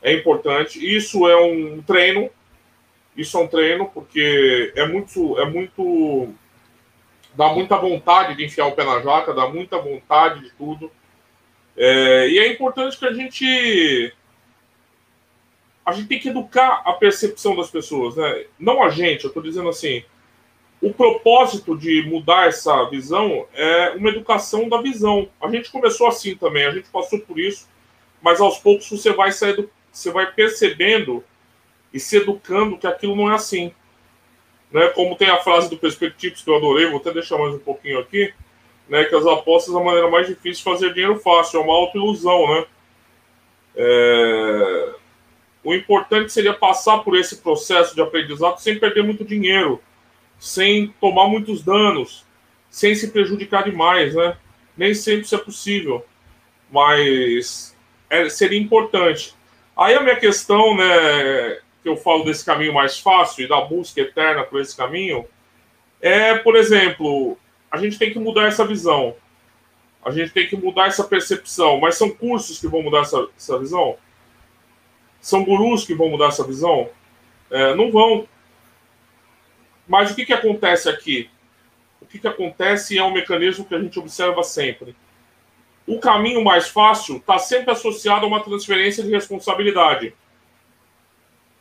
é importante. Isso é um treino, isso é um treino, porque é muito, é muito, dá muita vontade de enfiar o pé na jaca, dá muita vontade de tudo. É, e é importante que a gente a gente tem que educar a percepção das pessoas, né? Não a gente, eu estou dizendo assim, o propósito de mudar essa visão é uma educação da visão. A gente começou assim também, a gente passou por isso, mas aos poucos você vai sair você vai percebendo e se educando que aquilo não é assim. Né? Como tem a frase do Perspectives que eu adorei, vou até deixar mais um pouquinho aqui né, que as apostas é a maneira mais difícil de fazer dinheiro fácil, é uma autoilusão, né? É... O importante seria passar por esse processo de aprendizado sem perder muito dinheiro, sem tomar muitos danos, sem se prejudicar demais, né? Nem sempre isso é possível, mas é, seria importante. Aí a minha questão, né, que eu falo desse caminho mais fácil e da busca eterna por esse caminho, é, por exemplo, a gente tem que mudar essa visão. A gente tem que mudar essa percepção. Mas são cursos que vão mudar essa, essa visão? São gurus que vão mudar essa visão? É, não vão. Mas o que, que acontece aqui? O que, que acontece é um mecanismo que a gente observa sempre. O caminho mais fácil está sempre associado a uma transferência de responsabilidade.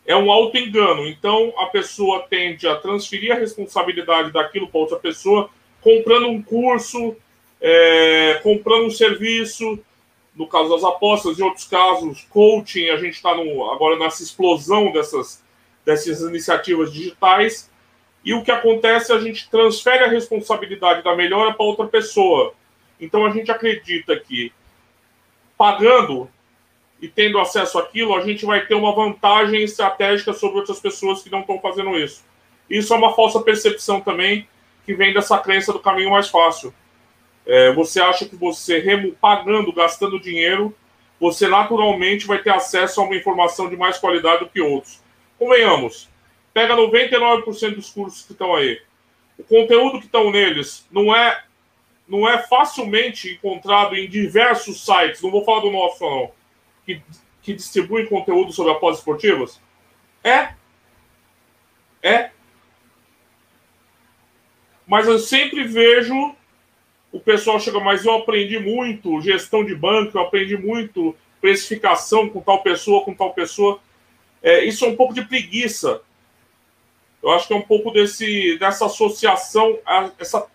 É um auto-engano. Então, a pessoa tende a transferir a responsabilidade daquilo para outra pessoa comprando um curso, é, comprando um serviço, no caso das apostas, em outros casos, coaching, a gente está agora nessa explosão dessas, dessas iniciativas digitais, e o que acontece é a gente transfere a responsabilidade da melhora para outra pessoa. Então a gente acredita que pagando e tendo acesso àquilo, a gente vai ter uma vantagem estratégica sobre outras pessoas que não estão fazendo isso. Isso é uma falsa percepção também, que vem dessa crença do caminho mais fácil. É, você acha que você pagando, gastando dinheiro, você naturalmente vai ter acesso a uma informação de mais qualidade do que outros. Convenhamos, pega 99% dos cursos que estão aí. O conteúdo que estão neles não é não é facilmente encontrado em diversos sites, não vou falar do nosso não, que, que distribuem conteúdo sobre apostas esportivas? É. É. Mas eu sempre vejo o pessoal chega, mas eu aprendi muito gestão de banco, eu aprendi muito precificação com tal pessoa, com tal pessoa. É, isso é um pouco de preguiça. Eu acho que é um pouco desse, dessa associação, essa,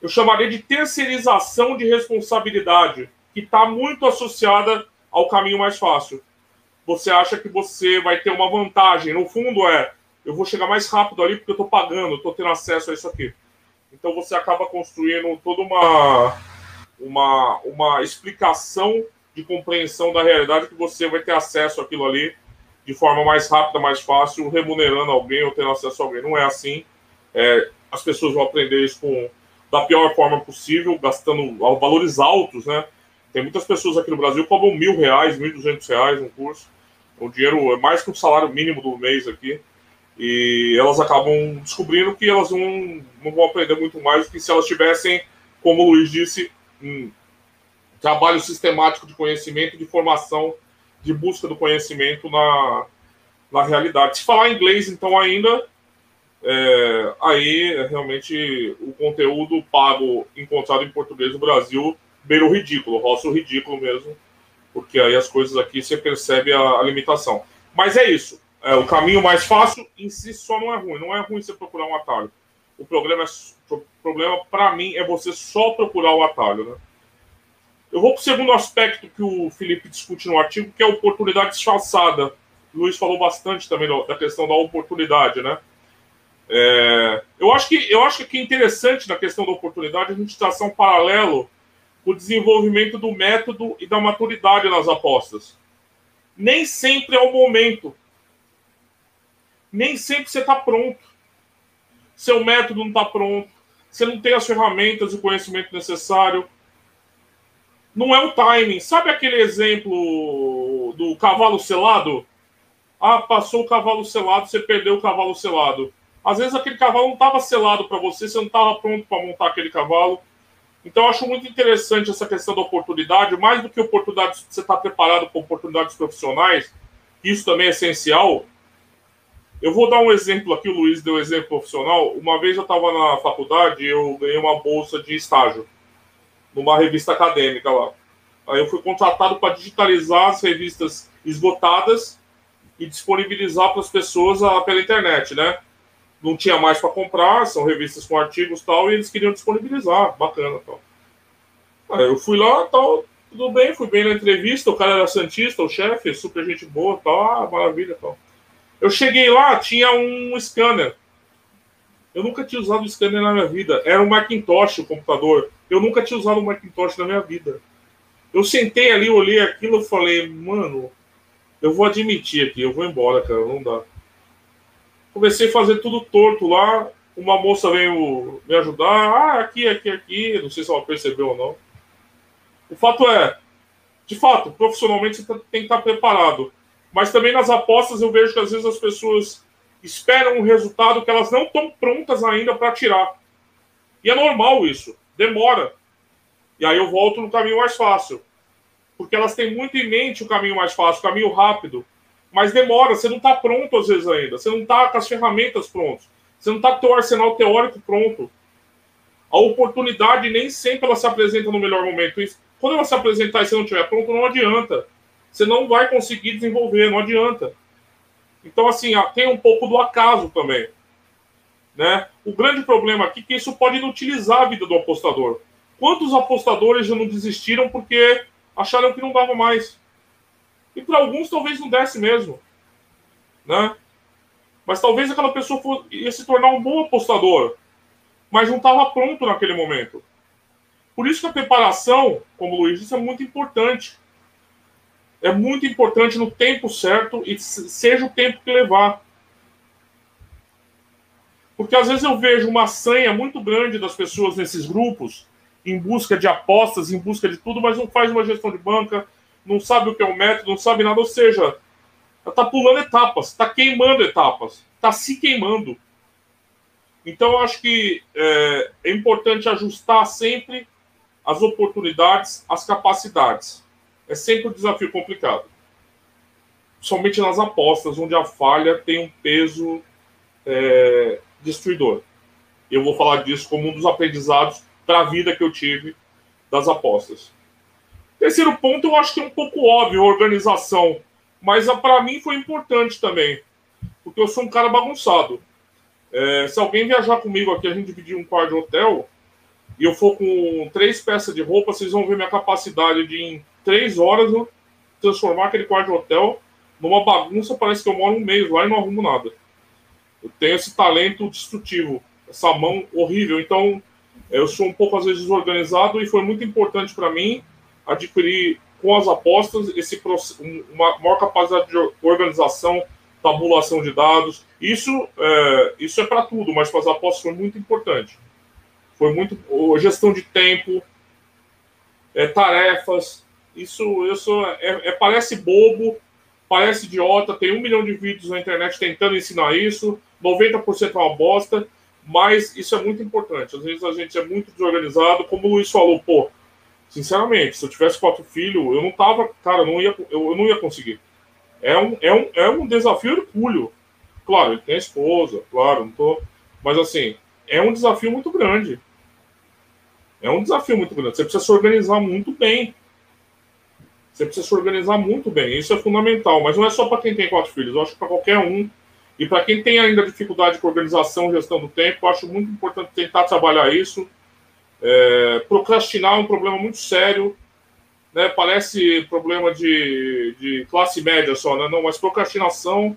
eu chamaria de terceirização de responsabilidade, que está muito associada ao caminho mais fácil. Você acha que você vai ter uma vantagem. No fundo, é eu vou chegar mais rápido ali porque eu estou pagando, estou tendo acesso a isso aqui. Então você acaba construindo toda uma, uma, uma explicação de compreensão da realidade que você vai ter acesso àquilo ali de forma mais rápida, mais fácil, remunerando alguém ou tendo acesso a alguém. Não é assim. É, as pessoas vão aprender isso com, da pior forma possível, gastando valores altos, né? Tem muitas pessoas aqui no Brasil que cobram mil reais, mil duzentos reais um curso. O dinheiro é mais que o salário mínimo do mês aqui. E elas acabam descobrindo que elas não, não vão aprender muito mais do que se elas tivessem, como o Luiz disse, um trabalho sistemático de conhecimento, de formação, de busca do conhecimento na, na realidade. Se falar inglês, então, ainda, é, aí realmente o conteúdo pago encontrado em português no Brasil beira o ridículo, roça o ridículo mesmo, porque aí as coisas aqui você percebe a, a limitação. Mas é isso. É, o caminho mais fácil em si só não é ruim. Não é ruim você procurar um atalho. O problema, é, o problema para mim, é você só procurar o atalho. Né? Eu vou para o segundo aspecto que o Felipe discute no artigo, que é a oportunidade disfarçada. O Luiz falou bastante também da questão da oportunidade, né? É, eu, acho que, eu acho que é interessante na questão da oportunidade a gente traçar um paralelo com o desenvolvimento do método e da maturidade nas apostas. Nem sempre é o momento nem sempre você está pronto. Seu método não está pronto. Você não tem as ferramentas e o conhecimento necessário. Não é o timing. Sabe aquele exemplo do cavalo selado? Ah, passou o cavalo selado, você perdeu o cavalo selado. Às vezes aquele cavalo não estava selado para você, você não estava pronto para montar aquele cavalo. Então, eu acho muito interessante essa questão da oportunidade, mais do que oportunidade, você estar tá preparado para oportunidades profissionais, isso também é essencial. Eu vou dar um exemplo aqui, o Luiz deu um exemplo profissional. Uma vez eu estava na faculdade eu ganhei uma bolsa de estágio numa revista acadêmica lá. Aí eu fui contratado para digitalizar as revistas esgotadas e disponibilizar para as pessoas a, pela internet, né? Não tinha mais para comprar, são revistas com artigos tal, e eles queriam disponibilizar, bacana tal. Aí eu fui lá, tal, tudo bem, fui bem na entrevista, o cara era santista, o chefe, super gente boa, tal, ah, maravilha, tal. Eu cheguei lá, tinha um scanner. Eu nunca tinha usado scanner na minha vida. Era um Macintosh o computador. Eu nunca tinha usado um Macintosh na minha vida. Eu sentei ali, olhei aquilo e falei, mano, eu vou admitir aqui, eu vou embora, cara, não dá. Comecei a fazer tudo torto lá. Uma moça veio me ajudar. Ah, aqui, aqui, aqui. Não sei se ela percebeu ou não. O fato é, de fato, profissionalmente você tem que estar preparado. Mas também nas apostas eu vejo que às vezes as pessoas esperam um resultado que elas não estão prontas ainda para tirar. E é normal isso, demora. E aí eu volto no caminho mais fácil. Porque elas têm muito em mente o caminho mais fácil, o caminho rápido. Mas demora, você não está pronto às vezes ainda. Você não está com as ferramentas prontas. Você não está com o seu arsenal teórico pronto. A oportunidade nem sempre ela se apresenta no melhor momento. Quando ela se apresentar e você não estiver pronto, não adianta você não vai conseguir desenvolver, não adianta. Então, assim, tem um pouco do acaso também. Né? O grande problema aqui é que isso pode inutilizar a vida do apostador. Quantos apostadores já não desistiram porque acharam que não dava mais? E para alguns talvez não desse mesmo. Né? Mas talvez aquela pessoa for, ia se tornar um bom apostador, mas não estava pronto naquele momento. Por isso que a preparação, como o Luiz disse, é muito importante é muito importante no tempo certo e seja o tempo que levar. Porque às vezes eu vejo uma sanha muito grande das pessoas nesses grupos em busca de apostas, em busca de tudo, mas não faz uma gestão de banca, não sabe o que é o método, não sabe nada. Ou seja, está pulando etapas, está queimando etapas, está se queimando. Então, eu acho que é, é importante ajustar sempre as oportunidades, as capacidades. É sempre um desafio complicado. Somente nas apostas, onde a falha tem um peso é, destruidor. Eu vou falar disso como um dos aprendizados para a vida que eu tive das apostas. Terceiro ponto, eu acho que é um pouco óbvio, organização. Mas para mim foi importante também. Porque eu sou um cara bagunçado. É, se alguém viajar comigo aqui, a gente dividir um quarto de hotel, e eu for com três peças de roupa, vocês vão ver minha capacidade de, três horas, transformar aquele quarto de hotel numa bagunça. Parece que eu moro um mês lá e não arrumo nada. Eu tenho esse talento destrutivo, essa mão horrível. Então, eu sou um pouco, às vezes, desorganizado e foi muito importante para mim adquirir com as apostas esse uma maior capacidade de organização, tabulação de dados. Isso é, isso é para tudo, mas para as apostas foi muito importante. Foi muito gestão de tempo, é, tarefas. Isso, isso é, é, parece bobo, parece idiota. Tem um milhão de vídeos na internet tentando ensinar isso. 90% é uma bosta, mas isso é muito importante. Às vezes a gente é muito desorganizado, como o Luiz falou, pô, sinceramente, se eu tivesse quatro filhos, eu não tava, cara, não ia, eu, eu não ia conseguir. É um, é um, é um desafio hercúleo. Claro, ele tem esposa, claro, não tô. Mas assim, é um desafio muito grande. É um desafio muito grande. Você precisa se organizar muito bem. Você precisa se organizar muito bem. Isso é fundamental. Mas não é só para quem tem quatro filhos. Eu acho que para qualquer um. E para quem tem ainda dificuldade com organização gestão do tempo, eu acho muito importante tentar trabalhar isso. É, procrastinar é um problema muito sério. Né? Parece problema de, de classe média só, né? Não, mas procrastinação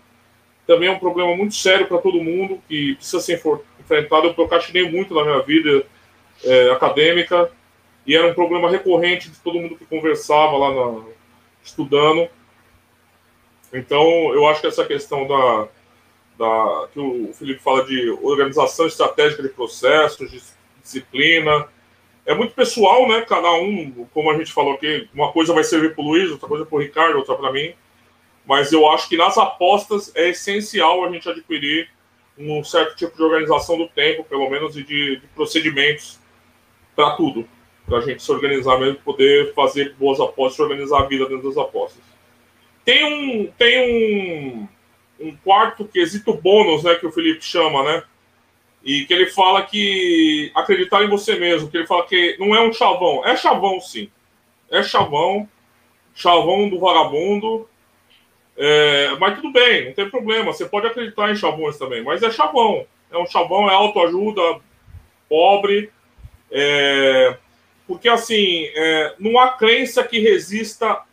também é um problema muito sério para todo mundo que precisa ser enfrentado. Eu procrastinei muito na minha vida é, acadêmica e era um problema recorrente de todo mundo que conversava lá na, estudando. Então, eu acho que essa questão da, da que o Felipe fala de organização estratégica de processos, de disciplina, é muito pessoal, né? Cada um, como a gente falou aqui, uma coisa vai servir para o Luiz, outra coisa para o Ricardo, outra para mim. Mas eu acho que nas apostas é essencial a gente adquirir um certo tipo de organização do tempo, pelo menos, e de, de procedimentos para tudo. Para a gente se organizar mesmo, poder fazer boas apostas, organizar a vida dentro das apostas. Tem um, tem um, um quarto quesito bônus, né, que o Felipe chama, né? E que ele fala que acreditar em você mesmo, que ele fala que não é um chavão. É chavão, sim. É chavão. Chavão do vagabundo. É, mas tudo bem, não tem problema. Você pode acreditar em chavões também, mas é chavão. É um chavão, é autoajuda, pobre. É, porque, assim, é, não há crença que resista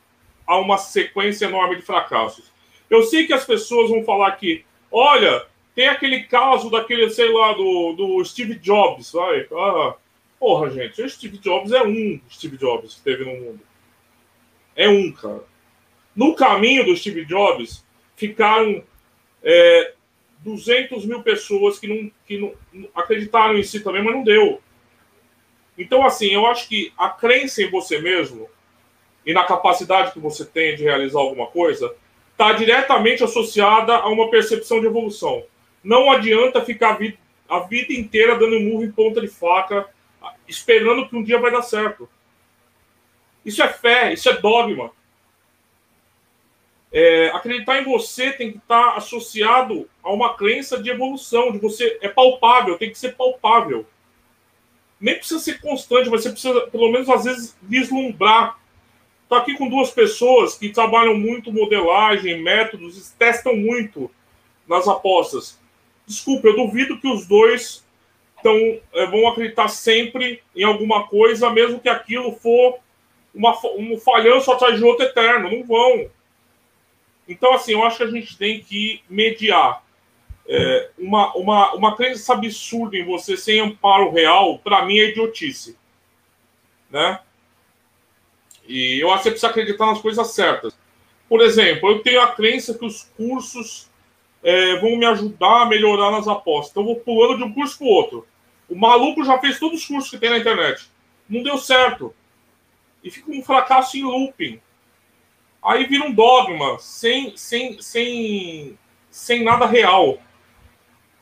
a uma sequência enorme de fracassos. Eu sei que as pessoas vão falar que, olha, tem aquele caso daquele, sei lá, do, do Steve Jobs, vai. Ah, porra, gente, o Steve Jobs é um Steve Jobs que teve no mundo. É um, cara. No caminho do Steve Jobs, ficaram é, 200 mil pessoas que, não, que não, acreditaram em si também, mas não deu. Então, assim, eu acho que a crença em você mesmo e na capacidade que você tem de realizar alguma coisa está diretamente associada a uma percepção de evolução. Não adianta ficar a vida, a vida inteira dando murro em ponta de faca, esperando que um dia vai dar certo. Isso é fé, isso é dogma. É, acreditar em você tem que estar associado a uma crença de evolução, de você é palpável, tem que ser palpável. Nem precisa ser constante, mas você precisa, pelo menos às vezes, vislumbrar. Estou aqui com duas pessoas que trabalham muito modelagem, métodos, testam muito nas apostas. Desculpa, eu duvido que os dois tão, é, vão acreditar sempre em alguma coisa, mesmo que aquilo for uma, um falhanço atrás de outro eterno. Não vão. Então, assim, eu acho que a gente tem que mediar. É, uma, uma, uma crença absurda em você sem amparo real, para mim, é idiotice. Né? E eu acho que você precisa acreditar nas coisas certas. Por exemplo, eu tenho a crença que os cursos é, vão me ajudar a melhorar nas apostas. Então, eu vou pulando de um curso para o outro. O maluco já fez todos os cursos que tem na internet. não deu certo. E fica um fracasso em looping. Aí vira um dogma, sem, sem, sem, sem nada real.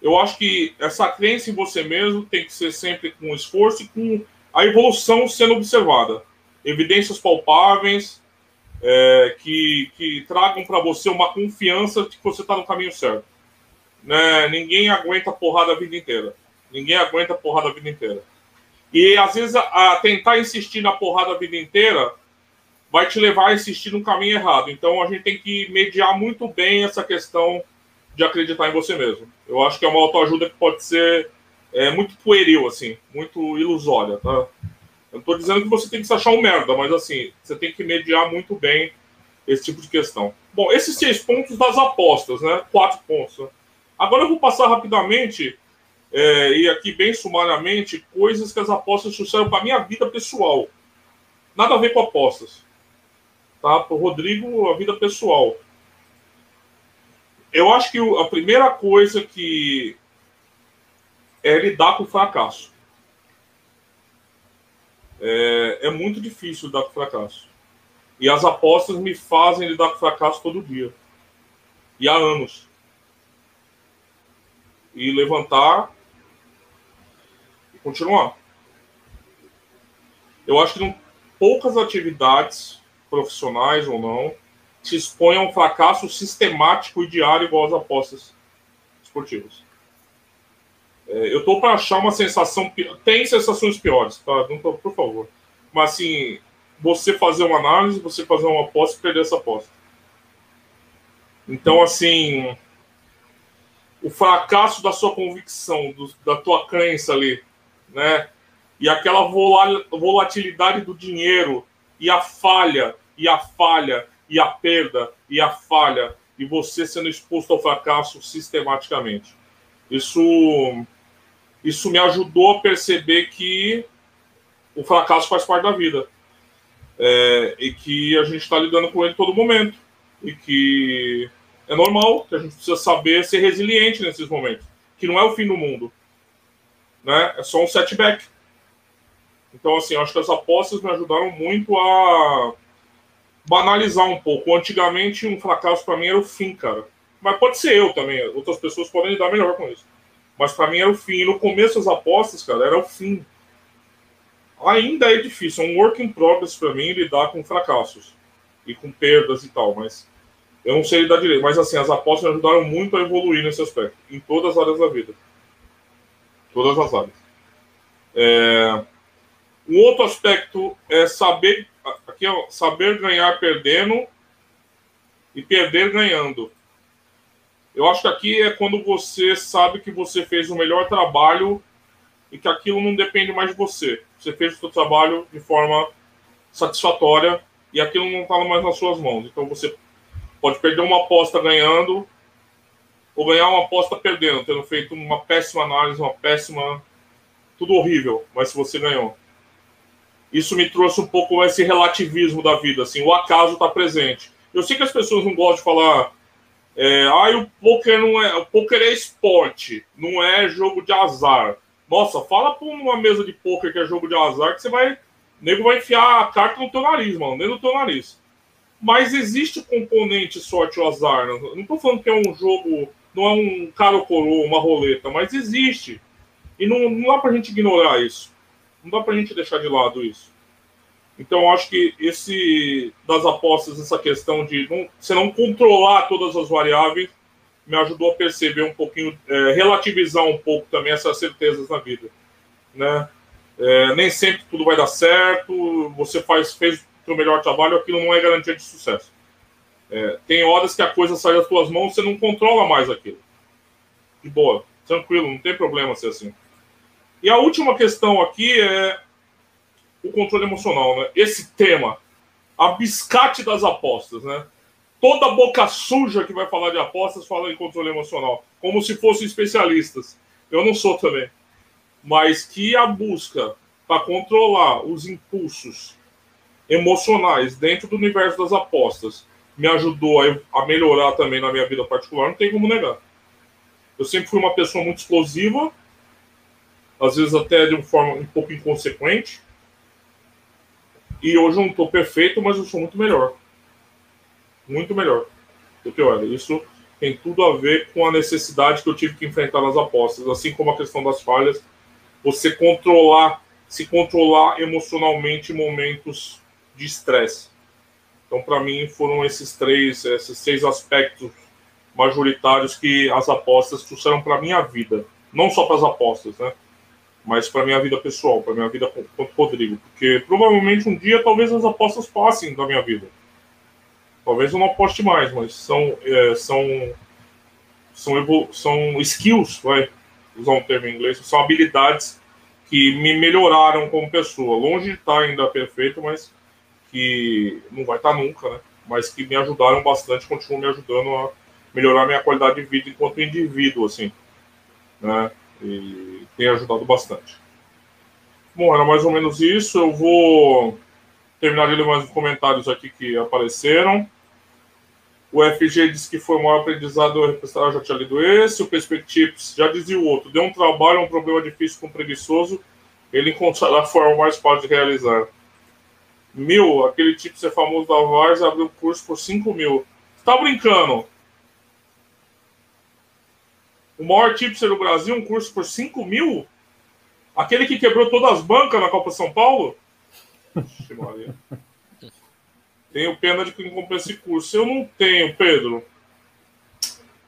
Eu acho que essa crença em você mesmo tem que ser sempre com esforço e com a evolução sendo observada. Evidências palpáveis é, que, que tragam para você uma confiança de que você está no caminho certo. Né? Ninguém aguenta porrada a vida inteira. Ninguém aguenta porrada a vida inteira. E às vezes a, a tentar insistir na porrada a vida inteira vai te levar a insistir no caminho errado. Então a gente tem que mediar muito bem essa questão de acreditar em você mesmo. Eu acho que é uma autoajuda que pode ser é, muito pueril, assim, muito ilusória, tá? Eu não tô dizendo que você tem que se achar um merda, mas assim, você tem que mediar muito bem esse tipo de questão. Bom, esses seis pontos das apostas, né? Quatro pontos. Né? Agora eu vou passar rapidamente é, e aqui bem sumariamente coisas que as apostas trouxeram para minha vida pessoal. Nada a ver com apostas. Tá? Para o Rodrigo, a vida pessoal. Eu acho que a primeira coisa que é lidar com o fracasso. É, é muito difícil lidar com o fracasso. E as apostas me fazem lidar com o fracasso todo dia. E há anos. E levantar e continuar. Eu acho que não, poucas atividades, profissionais ou não, se expõem a um fracasso sistemático e diário igual as apostas esportivas. É, eu tô para achar uma sensação. Tem sensações piores, tá? Não tô, por favor. Mas assim, você fazer uma análise, você fazer uma aposta e perder essa aposta. Então, assim, o fracasso da sua convicção, do, da tua crença ali, né? E aquela volatilidade do dinheiro, e a falha, e a falha, e a perda, e a falha, e você sendo exposto ao fracasso sistematicamente. Isso isso me ajudou a perceber que o fracasso faz parte da vida. É, e que a gente está lidando com ele todo momento. E que é normal, que a gente precisa saber ser resiliente nesses momentos. Que não é o fim do mundo. Né? É só um setback. Então, assim, acho que as apostas me ajudaram muito a banalizar um pouco. Antigamente, um fracasso para mim era o fim, cara. Mas pode ser eu também. Outras pessoas podem lidar melhor com isso. Mas para mim era o fim. E no começo das apostas, cara, era o fim. Ainda é difícil, é um work in progress para mim lidar com fracassos e com perdas e tal, mas eu não sei lidar direito. Mas assim, as apostas me ajudaram muito a evoluir nesse aspecto, em todas as áreas da vida. Todas as áreas. É... Um outro aspecto é saber aqui é saber ganhar perdendo e perder ganhando. Eu acho que aqui é quando você sabe que você fez o melhor trabalho e que aquilo não depende mais de você. Você fez o seu trabalho de forma satisfatória e aquilo não está mais nas suas mãos. Então você pode perder uma aposta ganhando ou ganhar uma aposta perdendo, tendo feito uma péssima análise, uma péssima. Tudo horrível, mas se você ganhou. Isso me trouxe um pouco esse relativismo da vida, assim, o acaso está presente. Eu sei que as pessoas não gostam de falar é, ah, o poker não é. O poker é esporte, não é jogo de azar. Nossa, fala pra uma mesa de poker que é jogo de azar que você vai. O nego vai enfiar a carta no teu nariz, mano, dentro do teu nariz. Mas existe componente sorte ou azar. Não, tô falando que é um jogo. Não é um cara ou coroa, uma roleta, mas existe. E não, não dá pra gente ignorar isso. Não dá pra gente deixar de lado isso. Então, acho que esse das apostas, essa questão de não, você não controlar todas as variáveis, me ajudou a perceber um pouquinho, é, relativizar um pouco também essas certezas na vida, né? É, nem sempre tudo vai dar certo, você faz, fez o melhor trabalho, aquilo não é garantia de sucesso. É, tem horas que a coisa sai das suas mãos, você não controla mais aquilo. De boa, tranquilo, não tem problema ser assim. E a última questão aqui é o controle emocional, né? Esse tema, a biscate das apostas, né? Toda boca suja que vai falar de apostas fala em controle emocional, como se fossem especialistas. Eu não sou também. Mas que a busca para controlar os impulsos emocionais dentro do universo das apostas me ajudou a, melhorar também na minha vida particular, não tem como negar. Eu sempre fui uma pessoa muito explosiva, às vezes até de uma forma um pouco inconsequente, E hoje eu não estou perfeito, mas eu sou muito melhor. Muito melhor do que eu era. Isso tem tudo a ver com a necessidade que eu tive que enfrentar nas apostas, assim como a questão das falhas. Você controlar, se controlar emocionalmente em momentos de estresse. Então, para mim, foram esses três, esses seis aspectos majoritários que as apostas trouxeram para minha vida. Não só para as apostas, né? Mas para minha vida pessoal, para minha vida com, o Rodrigo. Porque provavelmente um dia talvez as apostas passem da minha vida. Talvez eu não aposte mais, mas são, é, são, são, são skills, vai usar um termo em inglês, são habilidades que me melhoraram como pessoa. Longe de estar ainda perfeito, mas que não vai estar nunca, né? Mas que me ajudaram bastante, continuam me ajudando a melhorar minha qualidade de vida enquanto indivíduo, assim, né? E tem ajudado bastante. Bom, era mais ou menos isso. Eu vou terminar de ler mais os comentários aqui que apareceram. O FG disse que foi maior aprendizado eu já tinha lido esse. O Perspectives já dizia o outro. Deu um trabalho, um problema difícil com preguiçoso. Ele encontrará a forma mais fácil de realizar. Mil, aquele tipo ser famoso da Vars abriu curso por 5 mil. Tá brincando? O maior tipster do Brasil, um curso por 5 mil? Aquele que quebrou todas as bancas na Copa São Paulo? Tenho pena de quem comprou esse curso. Eu não tenho, Pedro.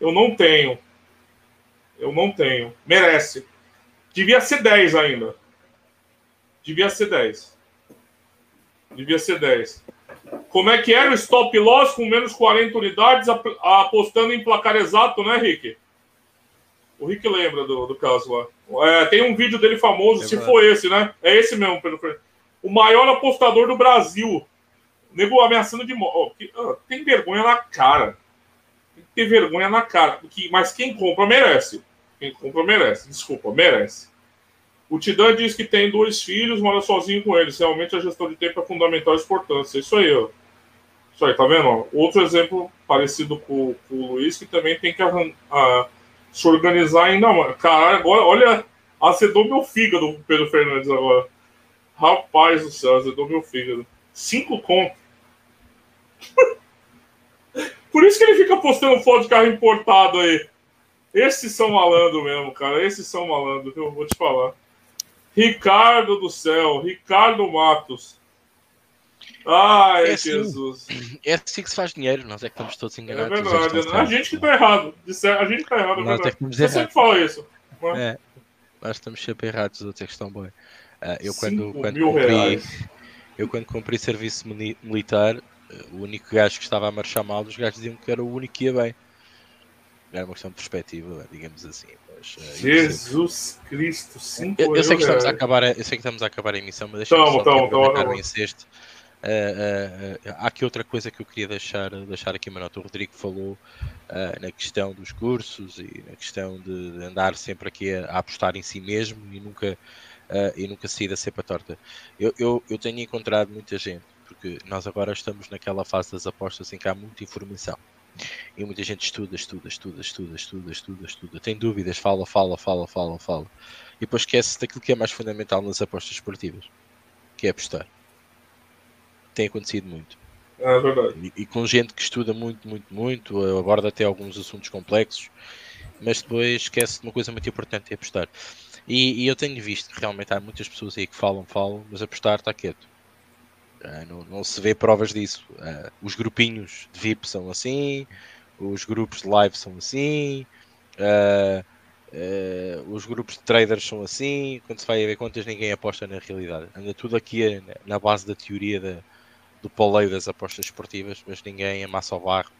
Eu não tenho. Eu não tenho. Merece. Devia ser 10 ainda. Devia ser 10. Devia ser 10. Como é que era o stop loss com menos 40 unidades apostando em placar exato, né, Rick? O Rick lembra do, do caso lá. É, tem um vídeo dele famoso, é se for esse, né? É esse mesmo, Pedro. O maior apostador do Brasil. Nego ameaçando de morte. Oh, tem vergonha na cara. Tem que ter vergonha na cara. Mas quem compra merece. Quem compra merece. Desculpa, merece. O Tidan diz que tem dois filhos, mora sozinho com eles. Realmente a gestão de tempo é fundamental e importância. Isso aí, ó. Isso aí, tá vendo? Outro exemplo parecido com, com o Luiz, que também tem que a, se organizar ainda mais. Caralho, agora, olha, azedou meu fígado, o Pedro Fernandes agora. Rapaz do céu, azedou meu fígado. Cinco contos. Por isso que ele fica postando foto de carro importado aí. Esses são malandro mesmo, cara. Esses são malandro, eu vou te falar. Ricardo do céu, Ricardo Matos. Ai, é assim, Jesus. É assim que se faz dinheiro, nós é que estamos todos enganados. É verdade, a gente que está errado. A gente está errado, é nós verdade. É que Você sempre fala isso. É, nós estamos sempre errados, os outros é que estão bem. Uh, eu quando, quando comprei, eu quando comprei serviço militar, o único gajo que estava a marchar mal, os gajos diziam que era o único que ia bem. Era uma questão de perspectiva, digamos assim. Mas, uh, Jesus Cristo, cinco eu, eu sei que estamos a acabar, eu sei que estamos a acabar a emissão, mas deixa-me só tamo, tamo, em sexto. Uh, uh, há aqui outra coisa que eu queria deixar, deixar aqui uma nota. O Rodrigo falou na questão dos cursos e na questão de, de andar sempre aqui a, a, apostar em si mesmo e nunca, e nunca sair da cepa torta. Eu, eu, eu tenho encontrado muita gente, porque nós agora estamos naquela fase das apostas em que há muita informação. E muita gente estuda, estuda, estuda, estuda, estuda, estuda, estuda. Tem dúvidas, fala, fala, fala, fala, fala. E depois esquece daquilo que é mais fundamental nas apostas esportivas, que é apostar. Tem acontecido muito. É verdade. E, e com gente que estuda muito, muito, muito, aborda até alguns assuntos complexos, mas depois esquece de uma coisa muito importante, é apostar. E, e, eu tenho visto que realmente há muitas pessoas aí que falam, falam, mas apostar está quieto. Uh, não, não, se vê provas disso. Uh, os grupinhos de VIP são assim, os grupos de live são assim, uh, os grupos de traders são assim. Quando se vai a ver contas, ninguém aposta na realidade. Anda tudo aqui na base da teoria da, do poleio das apostas esportivas, mas ninguém amassa o barro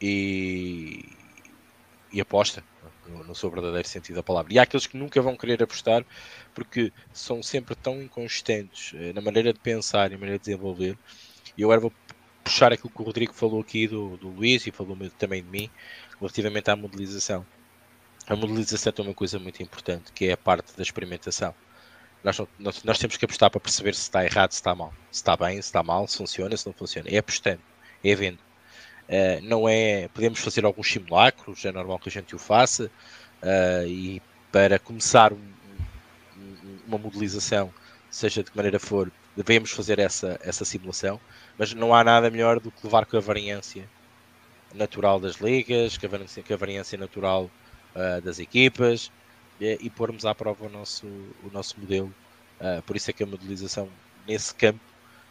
e, e aposta no, no seu verdadeiro sentido da palavra. E há aqueles que nunca vão querer apostar porque são sempre tão inconsistentes eh, na maneira de pensar e na maneira de desenvolver. E eu agora vou puxar aquilo que o Rodrigo falou aqui do, do Luís e falou também de mim relativamente à modelização. A modelização é uma coisa muito importante, que é a parte da experimentação. Nós, nós, nós, temos que apostar para perceber se está errado, se está mal, se está bem, se está mal, se funciona, se não funciona. É apostando, é vendo. Uh, não é. Podemos fazer alguns simulacros, é normal que a gente o faça, uh, e para começar um, um, uma modelização, seja de que maneira for, devemos fazer essa, essa simulação, mas não há nada melhor do que levar com a variância natural das ligas, com a variância, natural uh, das equipas e, e, pormos à prova o nosso, o nosso modelo. Uh, por isso é que a modelização nesse campo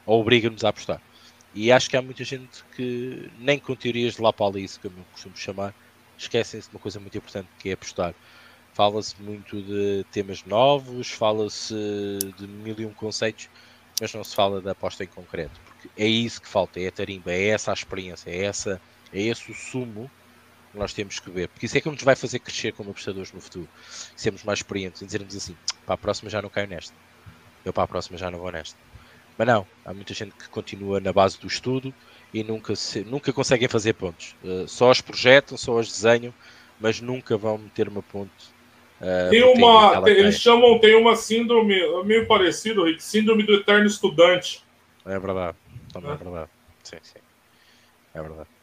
obriga-nos a apostar. E acho que há muita gente que, nem com teorias de lá para ali, como eu costumo chamar, esquecem-se de uma coisa muito importante que é apostar. Fala-se muito de temas novos, fala-se de mil e um conceitos, mas não se fala da aposta em concreto, porque é isso que falta, é a tarimba, é essa a experiência, é, essa, é esse o sumo que nós temos que ver, porque isso é que nos vai fazer crescer como apostadores no futuro, sermos mais experientes e dizermos assim, para a próxima já não caio nesta, eu para a próxima já não vou nesta. Mas não, há muita gente que continua na base do estudo e nunca, se, nunca conseguem fazer pontos. Uh, só os projetam, só os desenham, mas nunca vão meter uma ponte. Uh, tem uma, tem, eles chamam, tem uma síndrome meio parecido, Rick, síndrome do eterno estudante. É verdade, também é, é verdade. Sim, sim. É verdade.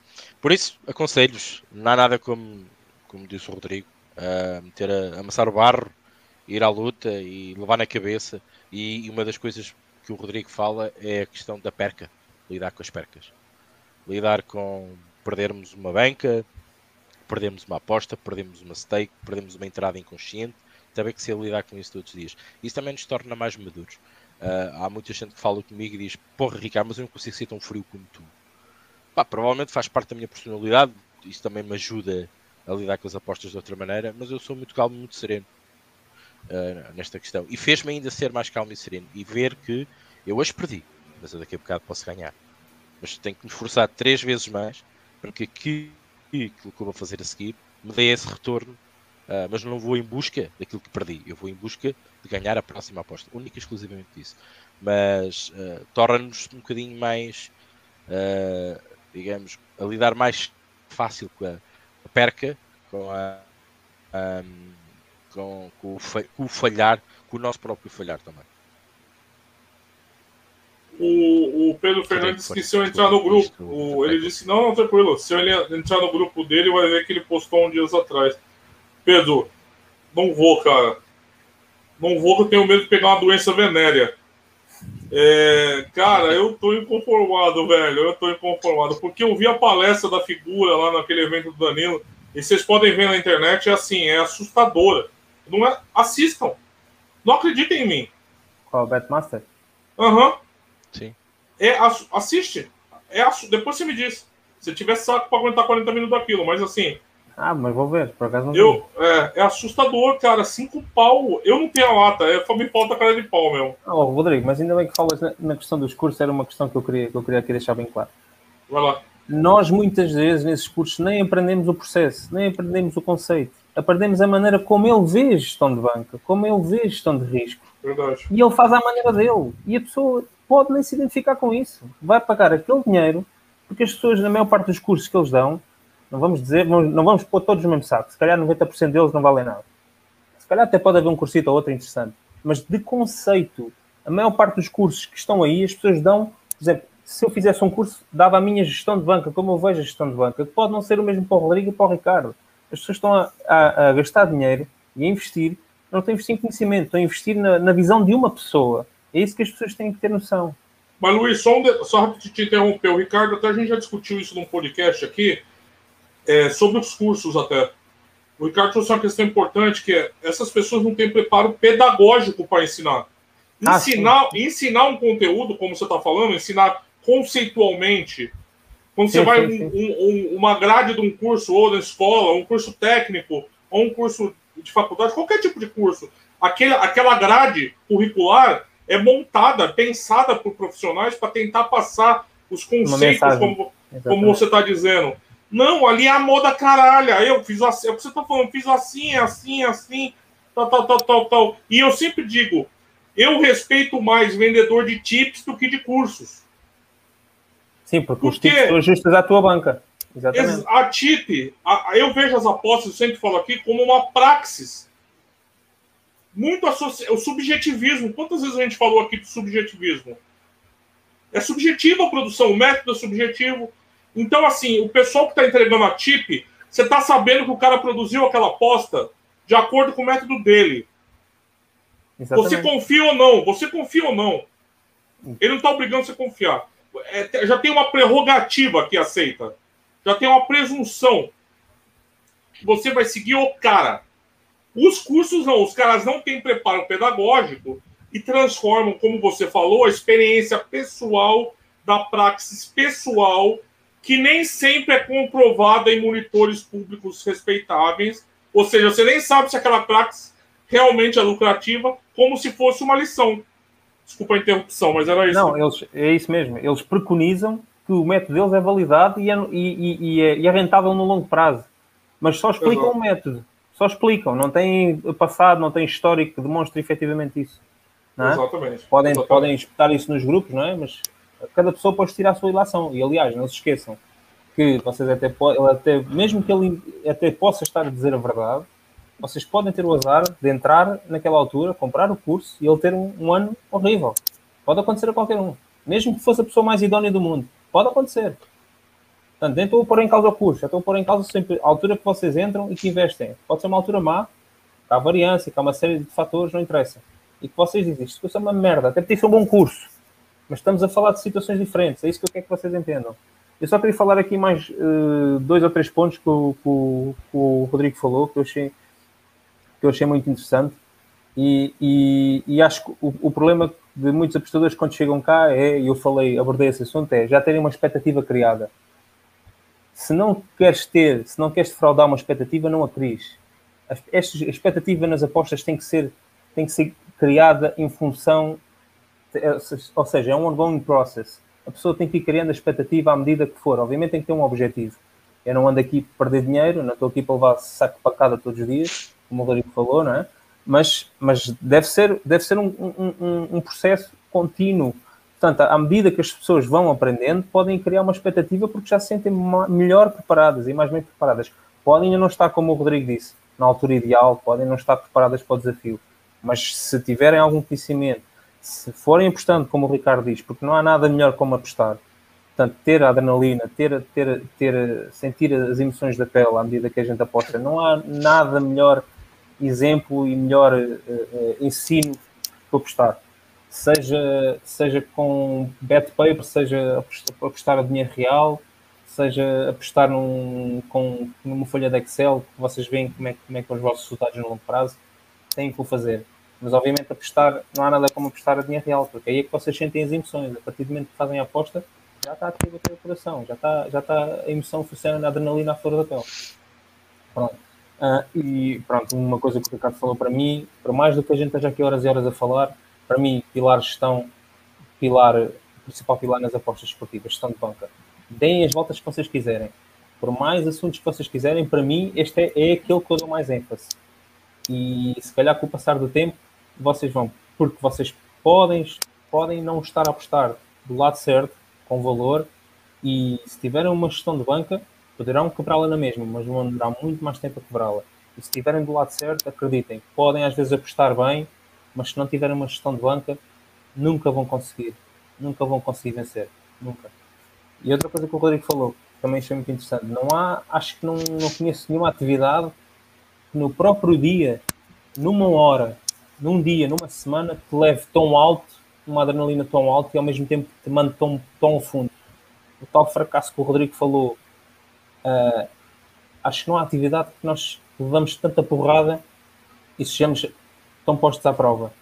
Por isso, aconselhos, não há nada como, como disse o Rodrigo, uh, a, amassar o barro, ir à luta e levar na cabeça. E, e uma das coisas que o Rodrigo fala é a questão da perca, lidar com as percas. Lidar com perdermos uma banca, perdemos uma aposta, perdemos uma stake, perdemos uma entrada inconsciente, também que se lidar com isso todos os dias. Isso também nos torna mais maduros. Uh, há muita gente que fala comigo e diz: Porra, Ricardo, mas eu não consigo ser tão frio como tu. Pá, provavelmente faz parte da minha personalidade, isso também me ajuda a lidar com as apostas de outra maneira, mas eu sou muito calmo, muito sereno uh, nesta questão. E fez-me ainda ser mais calmo e sereno e ver que eu hoje perdi, mas eu daqui a bocado posso ganhar. Mas tenho que me esforçar três vezes mais para que aquilo que eu vou fazer a seguir me dê esse retorno. Uh, mas não vou em busca daquilo que perdi, eu vou em busca de ganhar a próxima aposta, única e exclusivamente disso. Mas uh, torna-nos um bocadinho mais, uh, digamos, a lidar mais fácil com a, a perca, com a, com, com, o, com o falhar, com o nosso próprio falhar também. O, o, Pedro Fernandes disse que se eu entrar no grupo, ele disse: não, não, tranquilo. Se ele entrar no grupo dele, vai ver que ele postou um dias atrás. Pedro, não vou, cara. Não vou, que eu tenho medo de pegar uma doença venérea. É, cara, eu tô inconformado, velho. Eu tô inconformado. Porque eu vi a palestra da figura lá naquele evento do Danilo. E vocês podem ver na internet, é assim, é assustadora. Não é, assistam. Não acreditem em mim. Qual? Betmaster? Aham. Uhum. Sim. É, assiste. É, depois você me diz. Se tiver saco para aguentar 40 minutos daquilo, mas assim. Ah, mas vou ver, por acaso não eu, é, é, assustador, cara. Cinco pau. Eu não tenho a lata, é me falta cara de pau mesmo. Oh, Rodrigo, mas ainda bem que falas na, na, questão dos cursos, era uma questão que eu queria, que eu queria aqui deixar bem claro. Vai lá. Nós muitas vezes nesses cursos nem aprendemos o processo, nem aprendemos o conceito aprendemos a maneira como ele vê gestão de banca, como ele vê gestão de risco. Verdade. E ele faz à maneira dele. E a pessoa pode nem se identificar com isso. Vai pagar aquele dinheiro, porque as pessoas, na maior parte dos cursos que eles dão, não vamos dizer, não vamos pôr todos no mesmo saco. Se calhar 90% deles não valem nada. Se calhar até pode haver um cursito ou outro interessante. Mas de conceito, a maior parte dos cursos que estão aí, as pessoas dão, por exemplo, se eu fizesse um curso, dava a minha gestão de banca, como eu vejo a gestão de banca, que pode não ser o mesmo para o Rodrigo e para o Ricardo as pessoas estão a, a, a gastar dinheiro e a investir, não estão a investir em conhecimento, estão a investir na, na, visão de uma pessoa. É isso que as pessoas têm que ter noção. Mas, Luiz, só, um de, só te interromper, o Ricardo, até a gente já discutiu isso num podcast aqui, é, sobre os cursos até. O Ricardo trouxe uma questão importante, que é essas pessoas não têm preparo pedagógico para ensinar. Ensinar, ah, ensinar um conteúdo, como você está falando, ensinar conceitualmente, quando sim, você vai sim, um, um, uma grade de um curso, ou na escola, um curso técnico, ou um curso de faculdade, qualquer tipo de curso, aquele, aquela grade curricular é montada, pensada por profissionais para tentar passar os conceitos, como, como você está dizendo. Não, ali é a moda caralha. Eu fiz assim, é o que você está falando, fiz assim, assim, assim, tal, tal, tal, tal, tal. E eu sempre digo, eu respeito mais vendedor de tips do que de cursos. Sim, porque, porque os tipos são justos à tua banca. Exatamente. A TIP, a, eu vejo as apostas, eu sempre falo aqui, como uma praxis. Muito associado. O subjetivismo. Quantas vezes a gente falou aqui de subjetivismo? É subjetivo a produção, o método é subjetivo. Então, assim, o pessoal que está entregando a TIP, você está sabendo que o cara produziu aquela aposta de acordo com o método dele. Exatamente. Você confia ou não? Você confia ou não? Ele não está obrigando você a confiar. É, já tem uma prerrogativa que aceita. Já tem uma presunção. Você vai seguir o cara. Os cursos não, os caras não têm preparo pedagógico e transformam, como você falou, a experiência pessoal da praxis pessoal, que nem sempre é comprovada em monitores públicos respeitáveis. Ou seja, você nem sabe se aquela praxis realmente é lucrativa, como se fosse uma lição. Desculpa a interrupção, mas era isso. Não, eles, é isso mesmo. Eles preconizam que o método deles é validado e é, e, e, é, e é rentável no longo prazo. Mas só explicam Exato. o método. Só explicam. Não tem passado, não tem histórico que demonstre efetivamente isso. É? Exatamente. Podem, Exatamente. podem espetar isso nos grupos, não é? Mas cada pessoa pode tirar a sua ilação. E aliás, não se esqueçam que vocês até, até mesmo que ele até possa estar a dizer a verdade, vocês podem ter o azar de entrar naquela altura, comprar o curso e ele ter um, um ano horrível. Pode acontecer a qualquer um. Mesmo que fosse a pessoa mais idónea do mundo. Pode acontecer. Portanto, nem estou a pôr em causa o curso, já estou a pôr em causa sempre a altura que vocês entram e que investem. Pode ser uma altura má, há variância, que há uma série de fatores, não interessa. E que vocês dizem, isto é uma merda, até porque isso é um bom curso. Mas estamos a falar de situações diferentes, é isso que eu quero que vocês entendam. Eu só queria falar aqui mais uh, dois ou três pontos que o, que, o, que o Rodrigo falou, que eu achei que eu achei muito interessante. E, e, e acho que o, o, problema de muitos apostadores quando chegam cá é, eu falei, abordei esse assunto, é já terem uma expectativa criada. Se não queres ter, se não queres defraudar uma expectativa, não a cries. A, expectativa nas apostas tem que ser, tem que ser criada em função, ou seja, é um ongoing process. A pessoa tem que ir criando a expectativa à medida que for. Obviamente tem que ter um objetivo. Eu não ando aqui para perder dinheiro, não estou aqui para levar saco para cada todos os dias como o Rodrigo falou, não é? Mas, mas deve ser, deve ser um, um, um processo contínuo. Portanto, à medida que as pessoas vão aprendendo, podem criar uma expectativa porque já se sentem melhor preparadas e mais bem preparadas. Podem ainda não estar, como o Rodrigo disse, na altura ideal, podem não estar preparadas para o desafio. Mas se tiverem algum conhecimento, se forem apostando, como o Ricardo diz, porque não há nada melhor como apostar, Portanto, ter a adrenalina, ter, ter, ter, sentir as emoções da pele à medida que a gente aposta, não há nada melhor exemplo e melhor uh, uh, ensino para apostar. Seja, seja com bet paper, seja apostar a dinheiro real, seja apostar num, com, numa folha de Excel, que vocês veem como é, como é que são os vossos resultados no longo prazo, têm que o fazer. Mas obviamente apostar, não há nada como apostar a dinheiro real, porque aí é que vocês sentem as emoções. A partir do momento que fazem a aposta, já está ativo o coração, já está, já está a emoção funciona, a adrenalina à flor da pele. Pronto. Uh, e pronto, uma coisa que o Ricardo falou para mim, por mais do que a gente esteja aqui horas e horas a falar, para mim, pilar gestão, pilar, principal pilar nas apostas esportivas, gestão de banca. Deem as voltas que vocês quiserem. Por mais assuntos que vocês quiserem, para mim, este é, é aquele que eu dou mais ênfase. E se calhar com o passar do tempo, vocês vão, porque vocês podem, podem não estar a apostar do lado certo, com valor, e se tiverem uma gestão de banca, Poderão quebrá-la na mesma, mas vão demorar muito mais tempo a quebrá-la. E se estiverem do lado certo, acreditem, podem às vezes apostar bem, mas se não tiverem uma gestão de banca, nunca vão conseguir. Nunca vão conseguir vencer. Nunca. E outra coisa que o Rodrigo falou, também achei muito interessante. Não há, acho que não, não conheço nenhuma atividade que no próprio dia, numa hora, num dia, numa semana, te leve tão alto, uma adrenalina tão alta e ao mesmo tempo te mande tão, tão fundo. O tal fracasso que o Rodrigo falou Uh, acho que não há atividade que nós levamos tanta porrada e sejamos tão postos à prova.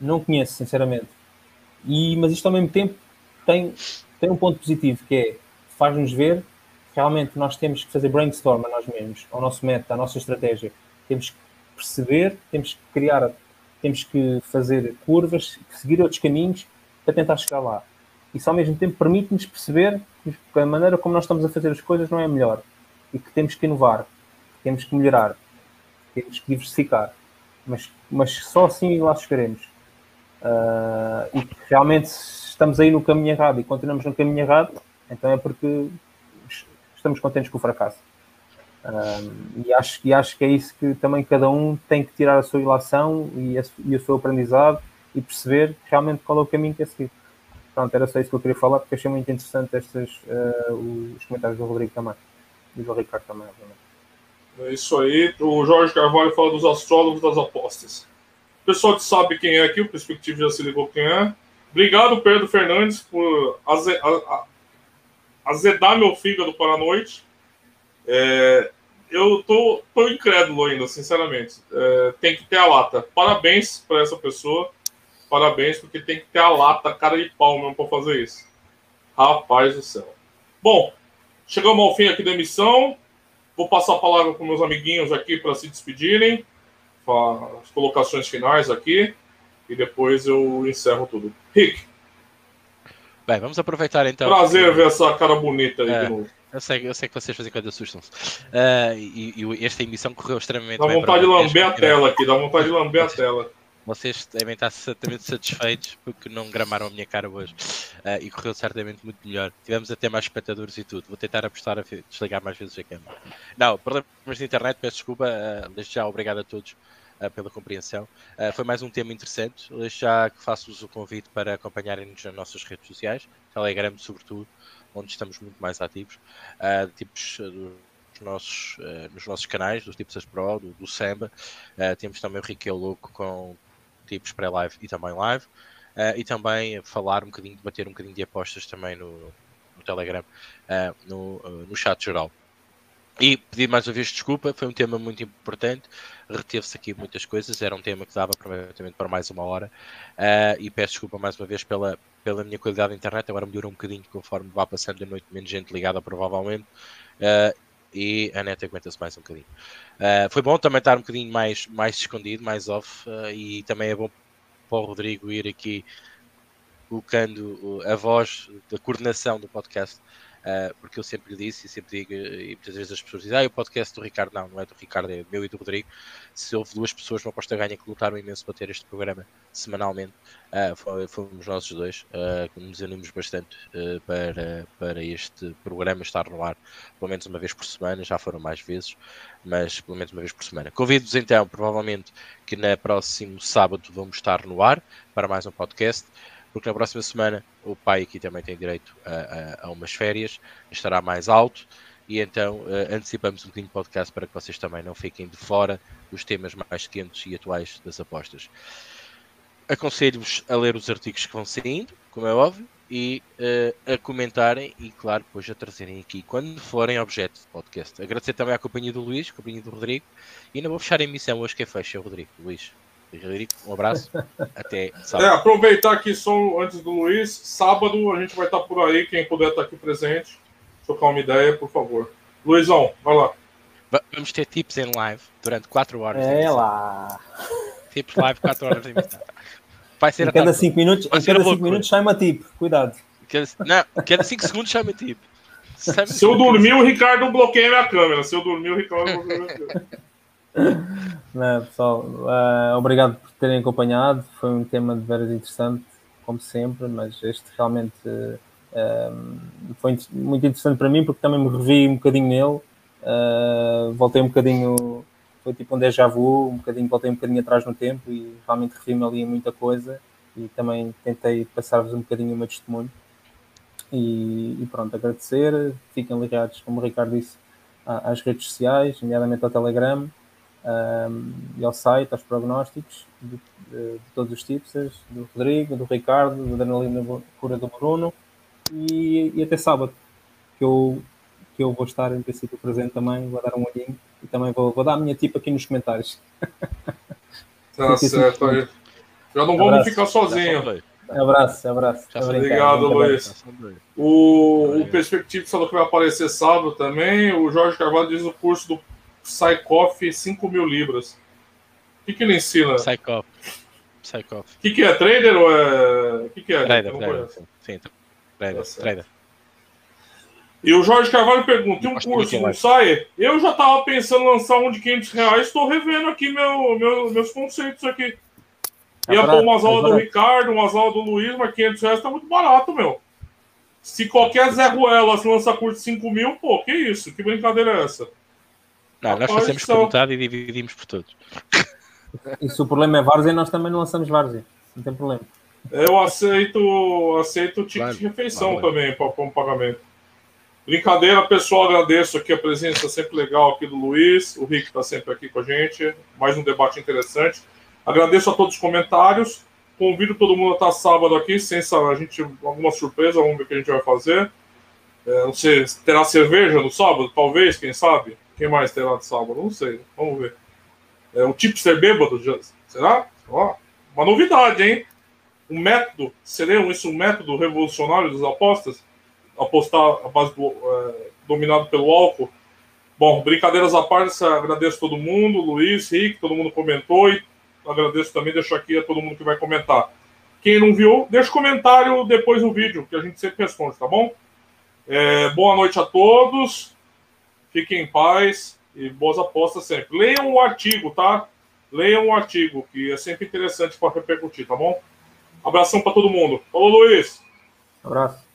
Não conheço, sinceramente. E, mas isto ao mesmo tempo tem, tem um ponto positivo, que é faz-nos ver realmente nós temos que fazer brainstorm a nós mesmos, ao nosso método, à nossa estratégia. Temos que perceber, temos que criar, temos que fazer curvas, seguir outros caminhos para tentar chegar lá. Isso ao mesmo tempo permite-nos perceber que a maneira como nós estamos a fazer as coisas não é melhor e que temos que inovar, temos que melhorar, temos que diversificar. Mas, mas só assim lá chegaremos. Uh, e que realmente estamos aí no caminho errado e continuamos no caminho errado, então é porque estamos contentes com o fracasso. Uh, e, acho, e acho que é isso que também cada um tem que tirar a sua ilação e, a, e o seu aprendizado e perceber realmente qual é o caminho que é seguir. Pronto, era só isso que eu queria falar, porque achei muito interessante estes, uh, os comentários do Rodrigo também. E do Ricardo também, obviamente. É isso aí. O Jorge Carvalho fala dos astrólogos das apostas. O pessoal que sabe quem é aqui, o Perspectivo já se ligou quem é. Obrigado, Pedro Fernandes, por azedar meu fígado para a noite. É, eu tô, tô incrédulo ainda, sinceramente. É, tem que ter a lata. Parabéns para essa pessoa. Parabéns, porque tem que ter a lata, cara de pau mesmo para fazer isso. Rapaz do céu. Bom, chegamos ao fim aqui da emissão. Vou passar a palavra para meus amiguinhos aqui para se despedirem. As colocações finais aqui. E depois eu encerro tudo. Rick. Bem, vamos aproveitar então. Prazer ver essa cara bonita aí é. de novo. Eu sei, eu sei que vocês fazem quando assustam-se. Uh, e, e, esta emissão correu extremamente dá bem. Dá vontade de lamber a tela aqui, dá vontade de lamber a tela. Vocês devem estar certamente satisfeitos porque não gramaram a minha cara hoje. Uh, e correu certamente muito melhor. Tivemos até mais espectadores e tudo. Vou tentar apostar a desligar mais vezes a câmera. Não, problemas de internet, peço desculpa. Uh, desde já, obrigado a todos pela compreensão. foi mais um tema interessante. Já que faço-vos o convite para acompanharem-nos nas nossas redes sociais, Telegram, sobretudo onde estamos muito mais ativos, uh, tipos ah, dos nossos, uh, nos nossos canais, dos tipos Pro, do, do Samba. Temos também o Riquel Louco com tipos pré-live e também live. e também falar um bocadinho, debater um bocadinho de apostas também no, no Telegram, no, no chat geral. E pedir mais uma vez desculpa, foi um tema muito importante, reteve-se aqui muitas coisas, era um tema que dava provavelmente para mais uma hora, uh, e peço desculpa mais uma vez pela, pela minha qualidade de internet, agora melhorou um bocadinho conforme vá passando a noite, menos gente ligada provavelmente, uh, e a net aguenta-se mais um bocadinho. Uh, foi bom também estar um bocadinho mais, mais escondido, mais off, e também é bom para o Rodrigo ir aqui colocando a voz da coordenação do podcast Uh, porque eu sempre disse e sempre digo, e muitas vezes as pessoas dizem, ah, o podcast do Ricardo, não, não é do Ricardo, é meu e do Rodrigo. Se houve duas pessoas no Aposta Ganha que lutaram imenso para ter este programa semanalmente, uh, fomos nós dois, uh, que nos unimos bastante uh, para, para este programa estar no ar, pelo menos uma vez por semana, já foram mais vezes, mas pelo menos uma vez por semana. Convido-vos então, provavelmente, que na próximo sábado vamos estar no ar para mais um podcast porque na próxima semana o pai aqui também tem direito a, a, a umas férias, estará mais alto e então uh, antecipamos um bocadinho de podcast para que vocês também não fiquem de fora dos temas mais quentes e atuais das apostas. Aconselho-vos a ler os artigos que vão saindo, como é óbvio, e uh, a comentarem e, claro, depois a trazerem aqui quando forem objeto de podcast. Agradecer também à companhia do Luís, companhia do Rodrigo, e não vou fechar a emissão hoje que é fecha, Rodrigo. Luís. Um abraço. Até sábado. É, aproveitar aqui só antes do Luiz. Sábado a gente vai estar por aí. Quem puder estar aqui presente, trocar uma ideia, por favor. Luizão, vai lá. Vamos ter tips em live durante 4 horas. É lá. Tips live 4 horas emissão. Vai ser em cada 5 minutos, em cada 5 minutos chama tip. Cuidado. Cada, não, cada 5 segundos chama tip. Se eu dormir, o Ricardo bloqueia minha câmera. Se eu dormir, o Ricardo bloqueia minha câmera. Não, pessoal, uh, obrigado por terem acompanhado. Foi um tema de veras interessante, como sempre, mas este realmente uh, foi muito interessante para mim porque também me revi um bocadinho nele. Uh, voltei um bocadinho, foi tipo um déjà vu, um bocadinho, voltei um bocadinho atrás no tempo e realmente revi-me ali em muita coisa e também tentei passar-vos um bocadinho o meu testemunho. E, e, pronto, agradecer. Fiquem ligados, como o Ricardo disse, às redes sociais, nomeadamente ao Telegram um, e ao site, aos prognósticos de, de, de, todos os tipos, do Rodrigo, do Ricardo, do Adrenalina Cura do Bruno e, e, até sábado, que eu, que eu vou estar em princípio presente também, vou dar um olhinho e também vou, vou dar a minha tipo aqui nos comentários. Tá certo aí. Já não vamos ficar sozinhos. Abraço, abraço. Obrigado, Luiz. O, o Perspectiva falou que vai aparecer sábado também. O Jorge Carvalho diz o curso do Psychoff 5 mil libras. O que, que ele ensina? Psychoff. Psychoff. O que, que é? Trader ou é. O que, que é? Trader, trader. Sim, trader. Tá trader. E o Jorge Carvalho pergunta: tem um curso não sai? Eu já estava pensando em lançar um de 500 reais, estou revendo aqui meu, meu, meus conceitos aqui. Tá Ia pôr umas aulas do Ricardo, umas aulas do Luiz, mas 500 reais tá muito barato, meu. Se qualquer Zé Ruelas lança curso de 5 mil, pô, que isso? Que brincadeira é essa? Não, nós fazemos por metade e dividimos por todos. E se o problema é Várzea, nós também não lançamos Várzea. Não tem problema. Eu aceito, aceito o ticket claro, de refeição claro. também para um pagamento. Brincadeira, pessoal, agradeço aqui a presença sempre legal aqui do Luiz. O Rick está sempre aqui com a gente. Mais um debate interessante. Agradeço a todos os comentários. Convido todo mundo a estar sábado aqui, sem a gente alguma surpresa, vamos ver o que a gente vai fazer. É, não sei, terá cerveja no sábado? Talvez, quem sabe? Quem mais terá no sábado? Não sei, vamos ver. É, o tipster bêbado, já, será? Ó, uma novidade, hein? Um método, seria isso um método revolucionário das apostas? Apostar a base do, é, dominado pelo álcool. Bom, brincadeiras à parte, agradeço todo mundo, Luiz, Rick, todo mundo comentou e agradeço também, deixo aqui a todo mundo que vai comentar. Quem não viu, deixa comentário depois do vídeo, que a gente sempre responde, tá bom? É, boa noite a todos, fiquem em paz e boas apostas sempre. Leiam o artigo, tá? Leiam o artigo, que é sempre interessante para repercutir, tá bom? Abração para todo mundo. Falou, Luiz. Abraço.